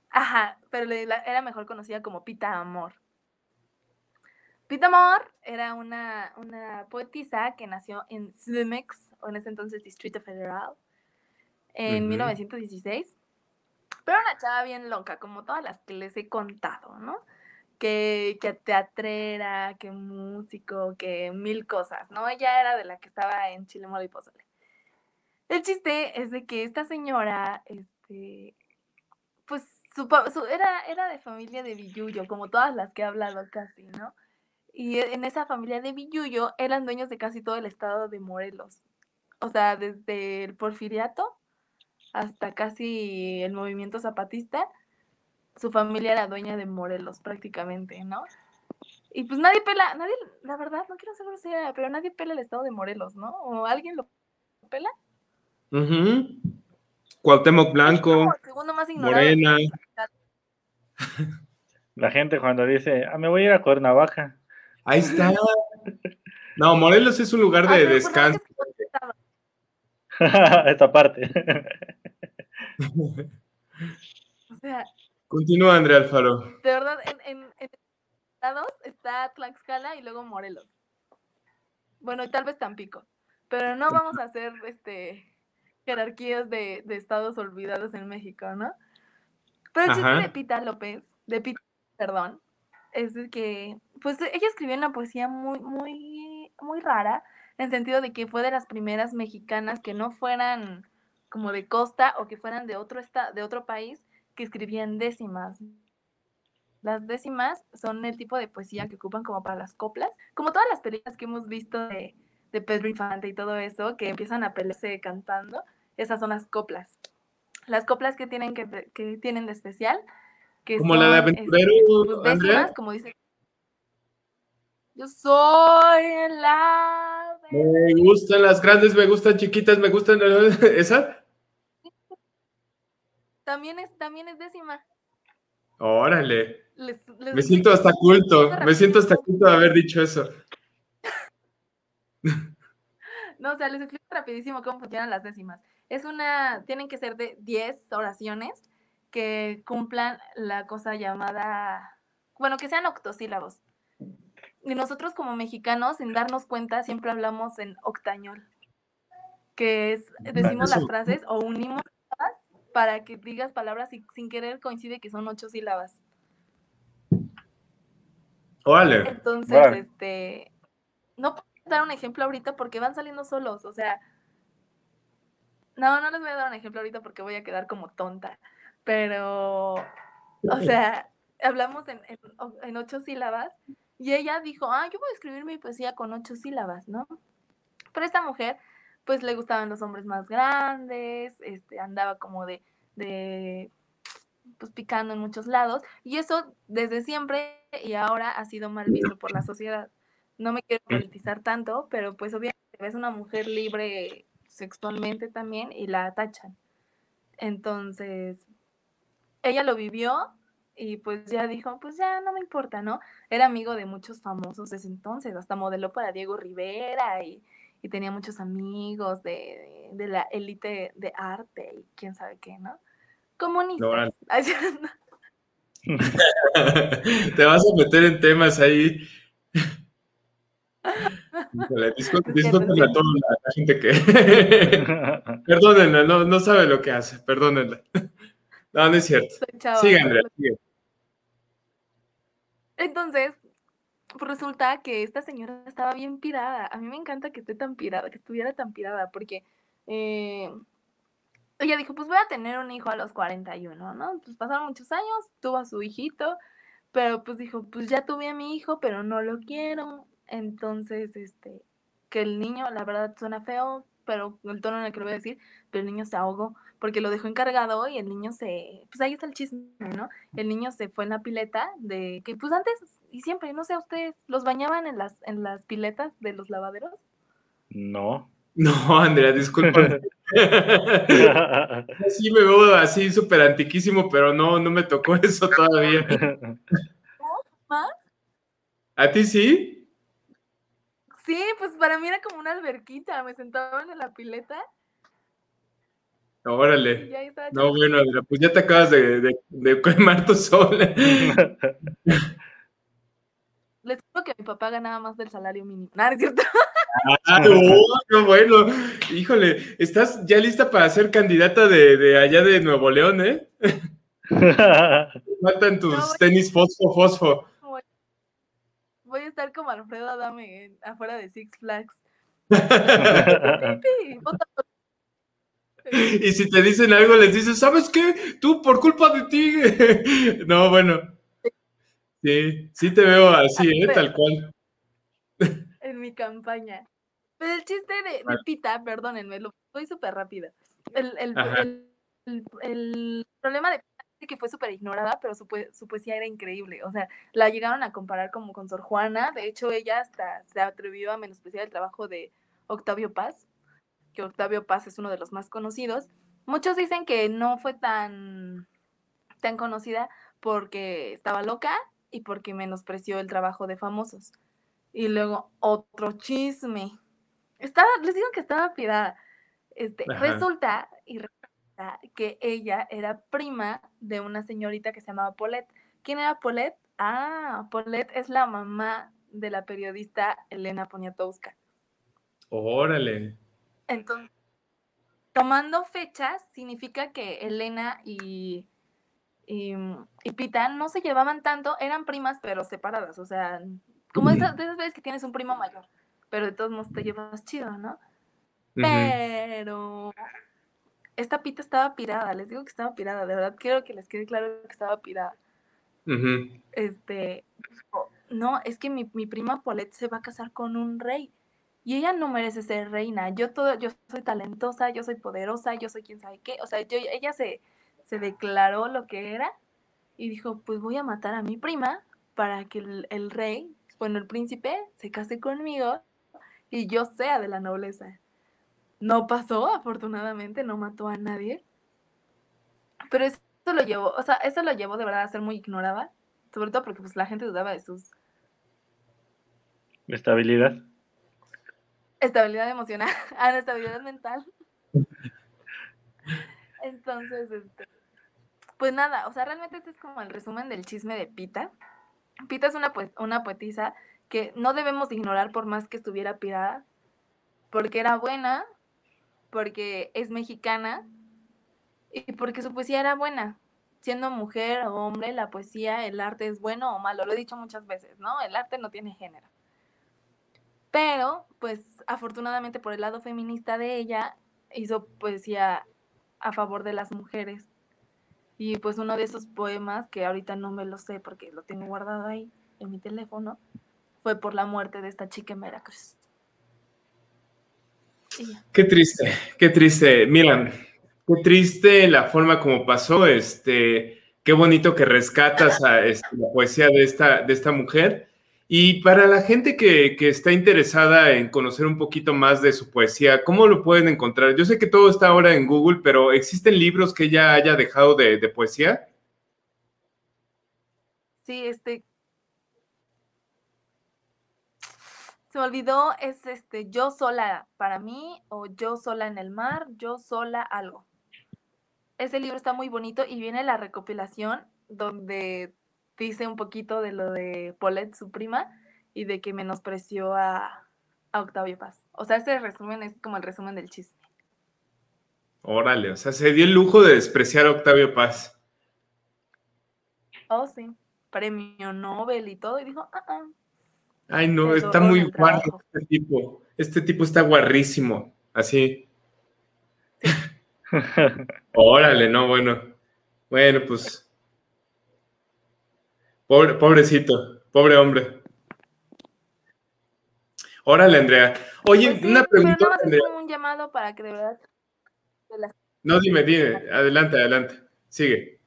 Ajá, pero era mejor conocida como Pita Amor. Pita Amor era una, una poetisa que nació en CDMX, o en ese entonces Distrito Federal, en uh -huh. 1916. Pero una chava bien loca, como todas las que les he contado, ¿no? Que, que teatrera, que músico, que mil cosas, ¿no? Ella era de la que estaba en Chile Mole y Pozole. El chiste es de que esta señora, este, pues su, su, era, era de familia de Villuyo, como todas las que he hablado casi, ¿no? Y en esa familia de Villuyo eran dueños de casi todo el estado de Morelos. O sea, desde el porfiriato hasta casi el movimiento zapatista, su familia era dueña de Morelos prácticamente, ¿no? Y pues nadie pela, nadie, la verdad, no quiero ser grosera, pero nadie pela el estado de Morelos, ¿no? ¿O alguien lo pela? Uh Cuauhtémoc Blanco, segundo más. Morena. La gente cuando dice, ah, me voy a ir a Cuernavaca. Ahí está. No, Morelos es un lugar Ah, de pero pues descanso. Esta parte. O sea, Continúa, Andrea Alfaro. de verdad, en, en, en estados está Tlaxcala y luego Morelos. Bueno, y tal vez Tampico. Pero no vamos a hacer este jerarquías de, de estados olvidados en México, ¿no? Pero el chiste Ajá. de Pita López, de Pita, perdón, es de que, pues ella escribió una poesía muy, muy, muy rara, en sentido de que fue de las primeras mexicanas que no fueran como de costa o que fueran de otro esta, de otro país que escribían décimas. Las décimas son el tipo de poesía que ocupan como para las coplas, como todas las películas que hemos visto de, de Pedro Infante y todo eso, que empiezan a pelearse cantando, esas son las coplas. Las coplas que tienen, que, que tienen de especial, que Como la de son, Aventurero, este, pues, décimas, como dice. Yo soy el ave. Me gustan las grandes, me gustan chiquitas, me gustan. ¿Esa? También es, también es décima. Órale. Les- les Me siento hasta culto. Me siento hasta culto de haber dicho eso. No, o sea, les explico rapidísimo cómo funcionan las décimas. Es una, tienen que ser de 10 oraciones que cumplan la cosa llamada, bueno, que sean octosílabos. Y nosotros como mexicanos, sin darnos cuenta, siempre hablamos en octañol, que es, decimos las frases o unimos palabras para que digas palabras y sin querer coincide que son ocho sílabas. Órale. Entonces, este, no puedo dar un ejemplo ahorita porque van saliendo solos, o sea, no, no les voy a dar un ejemplo ahorita porque voy a quedar como tonta, pero, o sea, hablamos en, en en ocho sílabas y ella dijo, ah, yo voy a escribir mi poesía con ocho sílabas, ¿no? Pero esta mujer, pues le gustaban los hombres más grandes, este, andaba como de, de, pues picando en muchos lados, y eso desde siempre y ahora ha sido mal visto por la sociedad. No me quiero politizar tanto, pero pues obviamente ves una mujer libre sexualmente también y la tachan. Entonces, ella lo vivió y pues ya dijo, pues ya no me importa, ¿no? Era amigo de muchos famosos desde entonces, hasta modeló para Diego Rivera y, y tenía muchos amigos de, de la élite de arte y quién sabe qué, ¿no? Sí, no. Te vas a meter en temas ahí. Híjole, discul- Es cierto, Discúlpenle a toda la, la gente que. Perdónenla, no, no sabe lo que hace, perdónenla. No, no es cierto. Sigue. Andrea, sigue. Entonces, pues resulta que esta señora estaba bien pirada. A mí me encanta que esté tan pirada, que estuviera tan pirada, porque eh, ella dijo, pues voy a tener un hijo a los 41, ¿no? Pues pasaron muchos años, tuvo a su hijito, pero pues dijo, pues ya tuve a mi hijo, pero no lo quiero. Entonces, este, que el niño, la verdad suena feo, pero el tono en el que lo voy a decir, pero el niño se ahogó, porque lo dejó encargado y el niño se, pues ahí está el chisme, ¿no? el niño se fue en la pileta de que pues antes y siempre, no sé, ustedes los bañaban en las en las piletas de los lavaderos. No. No, Andrea, disculpa. Sí, me veo así súper antiquísimo, pero no, no me tocó eso todavía. ¿Más? ¿A ti sí? Sí, pues para mí era como una alberquita, me sentaban en la pileta Órale. No, bueno, pues ya te acabas de, de, de quemar tu sol. les juro que mi papá ganaba más del salario mínimo. Nada, es cierto. Ah, bueno. Híjole, ¿estás ya lista para ser candidata de, de allá de Nuevo León, eh? Faltan tus No, tenis fosfo, fosfo. Voy, voy a estar como Alfredo Adame afuera de Six Flags. Pipi, vota por- Y si te dicen algo, les dices, ¿sabes qué? Tú, por culpa de ti. No, bueno. Sí, sí te veo así, ¿eh? Tal cual. en mi campaña. Pero el chiste de, de. Pita, perdónenme, lo voy súper rápida. El, el, el- problema de Pita es que fue súper ignorada, pero su, su poesía era increíble. O sea, la llegaron a comparar como con Sor Juana. De hecho, ella hasta se atrevió a menospreciar el trabajo de Octavio Paz, que Octavio Paz es uno de los más conocidos. Muchos dicen que no fue tan, tan conocida porque estaba loca y porque menospreció el trabajo de famosos. Y luego otro chisme. Estaba, les digo que estaba pirada. Este, Ajá. resulta y resulta que ella era prima de una señorita que se llamaba Paulette. ¿Quién era Paulette? Ah, Paulette es la mamá de la periodista Elena Poniatowska. Órale. Entonces, tomando fechas, significa que Elena y, y, y Pita no se llevaban tanto, eran primas, pero separadas. O sea, como esas, de esas veces que tienes un primo mayor, pero de todos modos te llevas chido, ¿no? Pero esta Pita estaba pirada, les digo que estaba pirada, de verdad quiero que les quede claro que estaba pirada. Ujú. Este, dijo, no, es que mi, mi prima Paulette se va a casar con un rey. Y ella no merece ser reina. Yo todo, yo soy talentosa, yo soy poderosa, yo soy quién sabe qué. O sea, yo, ella se, se declaró lo que era y dijo, pues voy a matar a mi prima para que el, el rey, bueno, el príncipe, se case conmigo y yo sea de la nobleza. No pasó, afortunadamente, no mató a nadie. Pero eso lo llevó, o sea, eso lo llevó de verdad a ser muy ignorada. Sobre todo porque pues la gente dudaba de sus Estabilidad. Estabilidad emocional, a la estabilidad mental. Entonces, este, pues nada, o sea, realmente este es como el resumen del chisme de Pita. Pita es una, una poetisa que no debemos ignorar por más que estuviera pirada, porque era buena, porque es mexicana y porque su poesía era buena. Siendo mujer o hombre, la poesía, el arte es bueno o malo, lo he dicho muchas veces, ¿no? El arte no tiene género. Pero, pues, afortunadamente por el lado feminista de ella, hizo poesía a favor de las mujeres. Y pues uno de esos poemas, que ahorita no me lo sé porque lo tengo guardado ahí en mi teléfono, fue por la muerte de esta chica en Veracruz. Qué triste, qué triste. Mira, qué triste la forma como pasó. Este, qué bonito que rescatas a este, la poesía de esta, de esta mujer. Y para la gente que, que está interesada en conocer un poquito más de su poesía, ¿cómo lo pueden encontrar? Yo sé que todo está ahora en Google, pero ¿existen libros que ella haya dejado de, de poesía? Sí, este. Se me olvidó, es este, yo sola para mí, o yo sola en el mar, yo sola algo. Ese libro está muy bonito y viene la recopilación donde dice un poquito de lo de Paulette, su prima, y de que menospreció a, a Octavio Paz. O sea, ese resumen es como el resumen del chisme. Órale, o sea, se dio el lujo de despreciar a Octavio Paz. Oh, sí. Premio Nobel y todo. Y dijo, ah, ah. Ay, no, está muy guarro este tipo. Este tipo está guarrísimo. Así. Órale, no, bueno. Bueno, pues. Pobre, pobrecito, pobre hombre. Órale, Andrea. Oye, Pues sí, una pero pregunta, nada más Andrea. como un llamado para que de verdad No, dime, dime. Adelante, adelante. Sigue.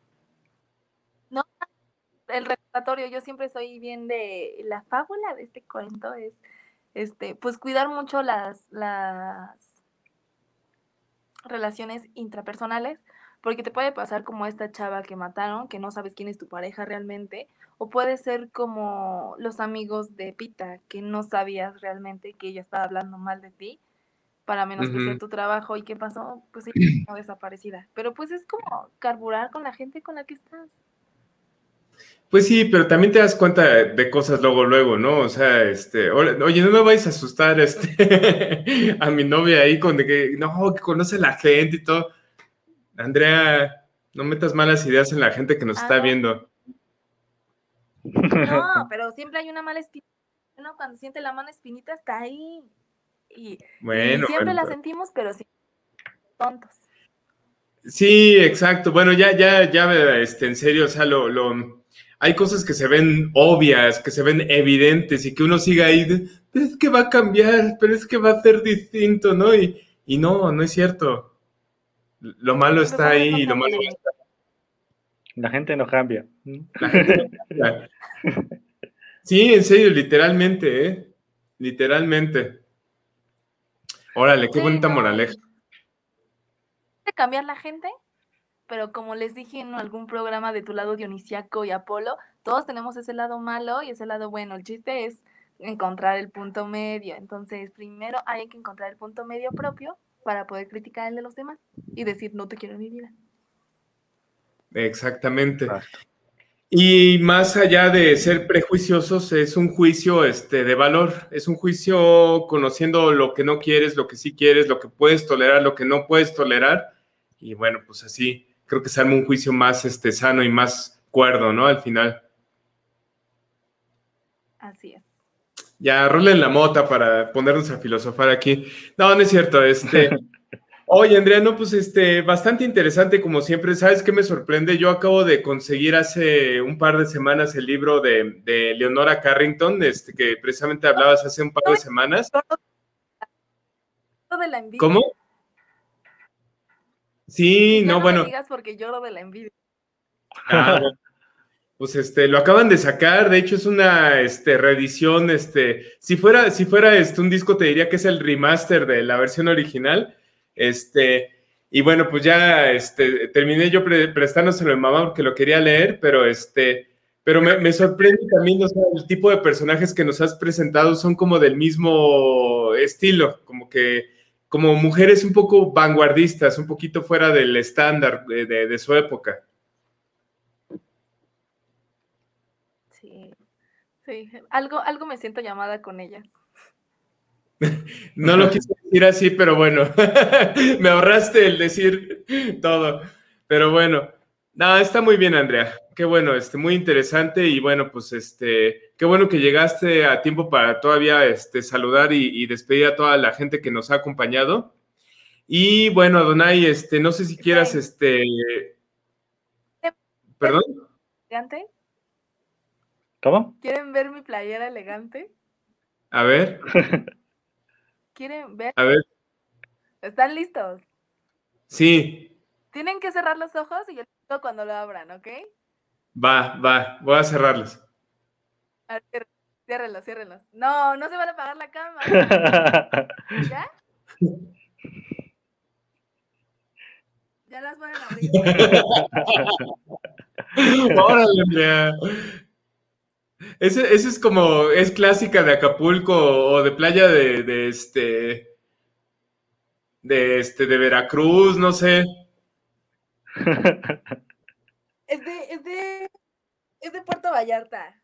el recordatorio, yo siempre soy bien de la fábula de este cuento es este, pues cuidar mucho las, las relaciones intrapersonales, porque te puede pasar como esta chava que mataron, que no sabes quién es tu pareja realmente, o puede ser como los amigos de Pita, que no sabías realmente que ella estaba hablando mal de ti para menospreciar Ujú. tu trabajo y qué pasó, pues ella quedó desaparecida. Pero pues es como carburar con la gente con la que estás. Pues sí, pero también te das cuenta de cosas luego, luego, ¿no? O sea, este, oye, no me vais a asustar, este, a mi novia ahí con de que, no, que conoce a la gente y todo. Andrea, no metas malas ideas en la gente que nos está viendo. No, pero siempre hay una mala espinita. Uno cuando siente la mano espinita está ahí. Y, bueno, siempre la sentimos, pero sí, tontos. Sí, exacto. Bueno, ya, ya, ya, este, en serio, o sea, lo, lo, hay cosas que se ven obvias, que se ven evidentes y que uno siga ahí, pero es que va a cambiar, pero es que va a ser distinto, ¿no? Y, y no, no es cierto. Lo malo está ahí y lo malo está. La gente no cambia. Sí, en serio, literalmente, ¿eh? Literalmente. Órale, qué bonita moraleja. ¿De cambiar la gente? Pero como les dije en algún programa de tu lado Dionisiaco y Apolo, todos tenemos ese lado malo y ese lado bueno. El chiste es encontrar el punto medio. Entonces, primero hay que encontrar el punto medio propio para poder criticar el de los demás y decir, no te quiero en mi vida. Exactamente. Y más allá de ser prejuiciosos, es un juicio este, de valor, es un juicio conociendo lo que no quieres, lo que sí quieres, lo que puedes tolerar, lo que no puedes tolerar. Y bueno, pues así creo que se arma un juicio más este, sano y más cuerdo, ¿no? Al final. Así es. Ya, rolen la mota para ponernos a filosofar aquí. No, no es cierto. Este, Oye, Andrea, no, pues este, bastante interesante como siempre. ¿Sabes qué me sorprende? Yo acabo de conseguir hace un par de semanas el libro de, Leonora Carrington, este, que precisamente hablabas hace un par de semanas. ¿Cómo? Sí, no, bueno. Me digas porque lloro de la envidia. Ah, pues este, lo acaban de sacar, de hecho es una este, reedición, este, si fuera, si fuera este, un disco te diría que es el remaster de la versión original, este, y bueno, pues ya este, terminé yo prestándoselo a mamá porque lo quería leer, pero este, pero me, sorprende también, el tipo de personajes que nos has presentado son como del mismo estilo, como que, como mujeres un poco vanguardistas, un poquito fuera del estándar de, su época. Sí, sí, algo, algo me siento llamada con ellas. No lo quise decir así, pero bueno, me ahorraste el decir todo. Pero bueno, nada, está muy bien, Andrea. Qué bueno, este, muy interesante y bueno, pues este, qué bueno que llegaste a tiempo para todavía este, saludar y, despedir a toda la gente que nos ha acompañado. Y bueno, Adonai, este, no sé si quieras, este, perdón. ¿Elegante? ¿Cómo? ¿Quieren ver mi playera elegante? A ver. ¿Quieren ver? A ver. ¿Están listos? Sí. Tienen que cerrar los ojos y yo digo cuando lo abran, ¿ok? Va, va, voy a cerrarlos. A ver, ciérrenlos, ciérrenlos. No, no se van a apagar la cámara. ¿Ya? Ya las pueden abrir. Órale. Ese, es como, es clásica de Acapulco o de playa de, este, de este, de Veracruz, no sé. Es de, es de, es de Puerto Vallarta.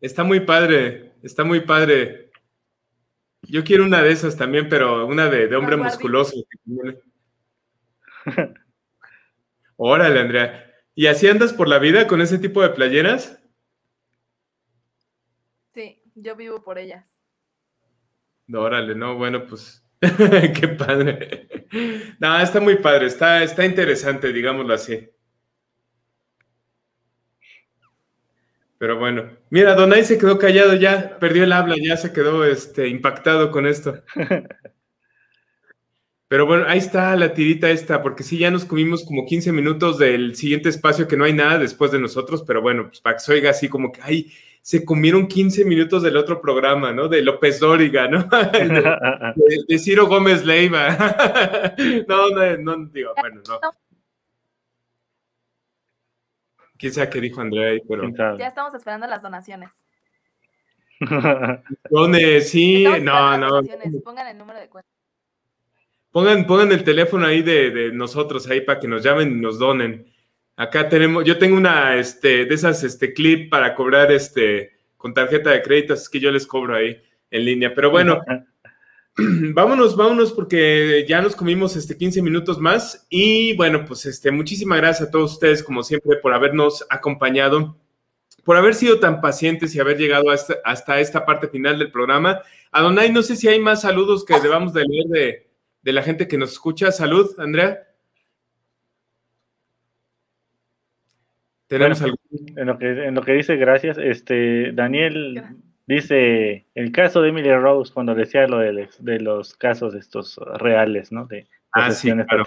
Está muy padre, está muy padre. Yo quiero una de esas también, pero una de, de hombre musculoso. Órale, Andrea. ¿Y así andas por la vida con ese tipo de playeras? Sí, yo vivo por ellas. órale, no, bueno, pues qué padre. No, está muy padre, está, está interesante, digámoslo así. Pero bueno, mira, Donay se quedó callado ya, perdió el habla, ya se quedó este, impactado con esto. Pero bueno, ahí está la tirita esta, porque sí, ya nos comimos como 15 minutos del siguiente espacio que no hay nada después de nosotros, pero bueno, pues para que se oiga así como que, ay, se comieron 15 minutos del otro programa, ¿no? De López Dóriga, ¿no? de, Ciro Gómez Leiva. no, no, no, digo, bueno, no. Quién sabe qué dijo Andrea ahí, pero... Ya estamos esperando las donaciones. ¿Dónde? Sí, no, no. Pongan el número de cuenta. Pongan, pongan el teléfono ahí de, nosotros ahí para que nos llamen y nos donen. Acá tenemos, yo tengo una este, de esas este, clip para cobrar este, con tarjeta de crédito, es que yo les cobro ahí en línea. Pero bueno, vámonos, vámonos porque ya nos comimos este 15 minutos más y bueno, pues este muchísimas gracias a todos ustedes como siempre por habernos acompañado, por haber sido tan pacientes y haber llegado hasta, hasta esta parte final del programa. Adonai, no sé si hay más saludos que debamos de leer de, de la gente que nos escucha. Salud, Andrea. ¿Tenemos algún... en, lo que, en lo que dice, gracias, este Daniel dice el caso de Emily Rose cuando decía lo de, de los casos estos reales, ¿no? De posesiones ah,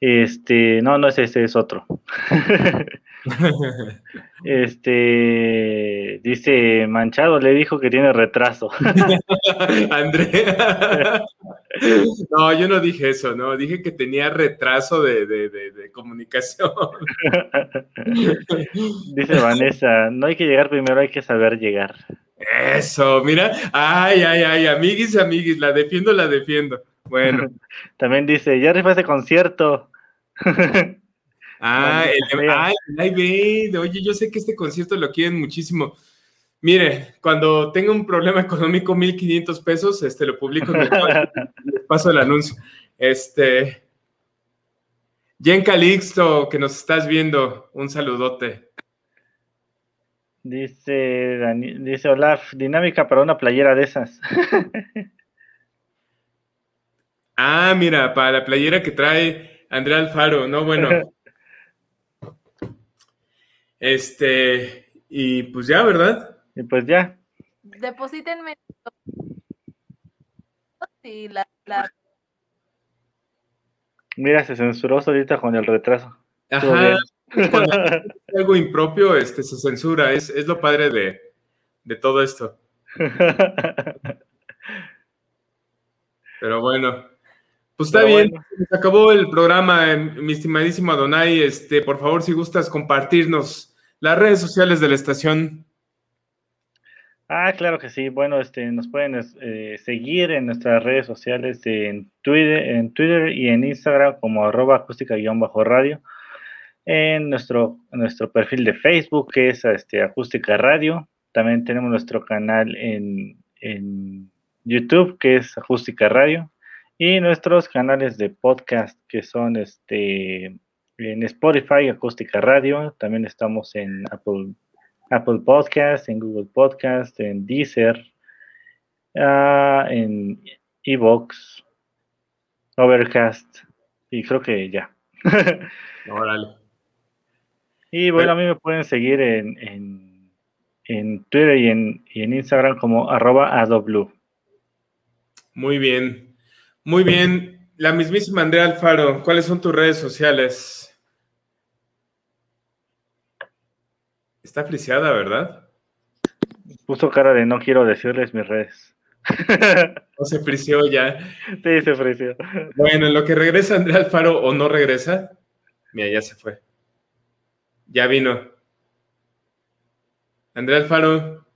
Este, no, no es ese, es otro. este dice Manchado le dijo que tiene retraso. Andrea. No, yo no dije eso, no, dije que tenía retraso de, comunicación. Dice Vanessa, no hay que llegar primero, hay que saber llegar. Eso, mira, ay, ay, ay, amiguis, amiguis, la defiendo, la defiendo. Bueno. También dice, ya rifa ese concierto. Ah, el, Live Oye, yo sé que este concierto lo quieren muchísimo. Mire, cuando tenga un problema económico, 1500 pesos, este, lo publico en el les paso el anuncio. Este, Jen Calixto, que nos estás viendo, un saludote. Dice, dice Olaf, dinámica para una playera de esas. ah, mira, para la playera que trae Andrea Alfaro, no, bueno. Este, y pues ya, ¿verdad? Y pues ya. Deposítenme. Mira, se censuró ahorita con el retraso. Ajá. Cuando algo impropio, este, se censura. Es, es lo padre de, de todo esto. Pero bueno. Pues está bien, se acabó el programa, mi estimadísimo Adonai. Este, por favor, si gustas compartirnos las redes sociales de la estación. Ah, claro que sí. Bueno, este, nos pueden eh, seguir en nuestras redes sociales en Twitter, en Twitter y en Instagram como arroba acústica-radio. En nuestro, nuestro perfil de Facebook, que es este, Acústica Radio. También tenemos nuestro canal en, en YouTube, que es Acústica Radio. Y nuestros canales de podcast, que son este, en Spotify, Acústica Radio. También estamos en Apple Apple Podcast, en Google Podcast, en Deezer, uh, en Evox, Overcast y creo que ya. Órale. Y bueno, a mí me pueden seguir en, en, Twitter y en, y en, Instagram como arroba. Muy bien, muy bien. La mismísima Andrea Alfaro, ¿cuáles son tus redes sociales? Está friciada, ¿verdad? Puso cara de no quiero decirles mis redes. ¿O se frició ya? Sí, se frició. Bueno, en lo que regresa Andrea Alfaro o no regresa, mira, ya se fue. Ya vino. Andrea Alfaro.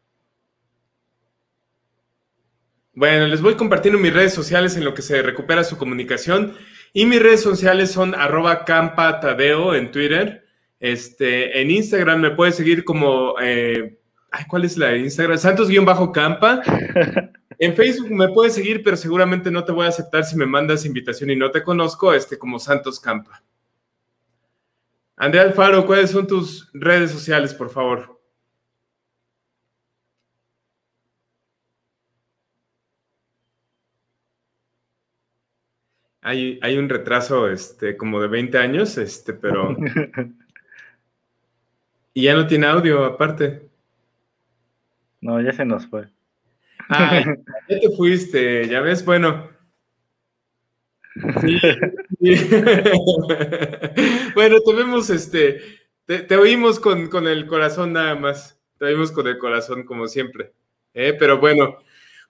Bueno, les voy compartiendo mis redes sociales en lo que se recupera su comunicación. Y mis redes sociales son arroba campatadeo en Twitter este, en Instagram me puedes seguir como, eh, ¿cuál es la Instagram? Santos-Campa. En Facebook me puedes seguir, pero seguramente no te voy a aceptar si me mandas invitación y no te conozco, este, como Santos Campa. Andrea Alfaro, ¿cuáles son tus redes sociales, por favor? Hay, hay, un retraso, este, como de 20 años, este, pero Y ya no tiene audio, aparte. No, ya se nos fue. Ah, ya te fuiste, ya ves, bueno. bueno, te vemos, este, te, oímos con, con, el corazón nada más. Te oímos con el corazón, como siempre. ¿eh? Pero bueno,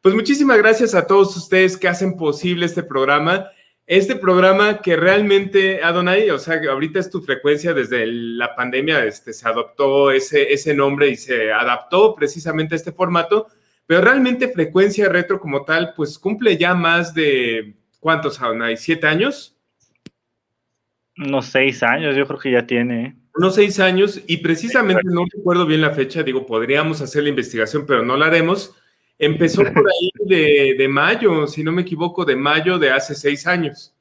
pues muchísimas gracias a todos ustedes que hacen posible este programa este programa que realmente, Adonai, o sea, ahorita es tu frecuencia desde la pandemia, este, se adoptó ese, ese nombre y se adaptó precisamente a este formato, pero realmente frecuencia retro como tal, pues cumple ya más de, ¿cuántos, Adonai? ¿Siete años? Unos seis años, yo creo que ya tiene. ¿eh? Unos seis años, y precisamente no recuerdo bien la fecha, digo, podríamos hacer la investigación, pero no la haremos. Empezó por ahí de, de mayo, si no me equivoco, de mayo de hace seis años.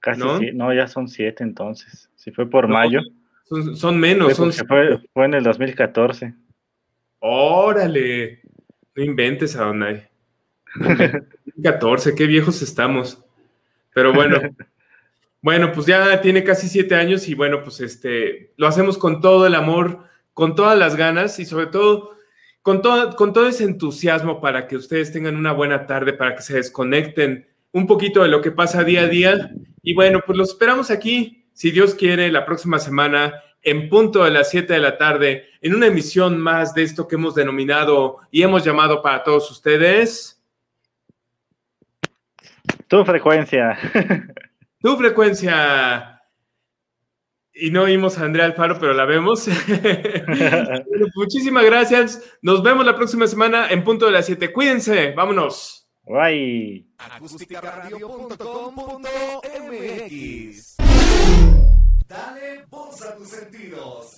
Casi ¿No? sí- no, ya son siete entonces. Si fue por No, mayo, Son, son menos, fue, son fue, fue en el 2014. Órale, no inventes, Adonai. 14, qué viejos estamos. Pero bueno, bueno, pues ya tiene casi siete años y bueno, pues este, lo hacemos con todo el amor, con todas las ganas y sobre todo con todo, con todo ese entusiasmo para que ustedes tengan una buena tarde, para que se desconecten un poquito de lo que pasa día a día. Y bueno, pues los esperamos aquí, si Dios quiere, la próxima semana en punto de las 7 de la tarde, en una emisión más de esto que hemos denominado y hemos llamado para todos ustedes. Tu frecuencia. Tu frecuencia. Y no oímos a Andrea Alfaro, pero la vemos. Bueno, muchísimas gracias. Nos vemos la próxima semana en punto de las 7. Cuídense. Vámonos. Bye. acústicaradio.com.mx Dale voz a tus sentidos.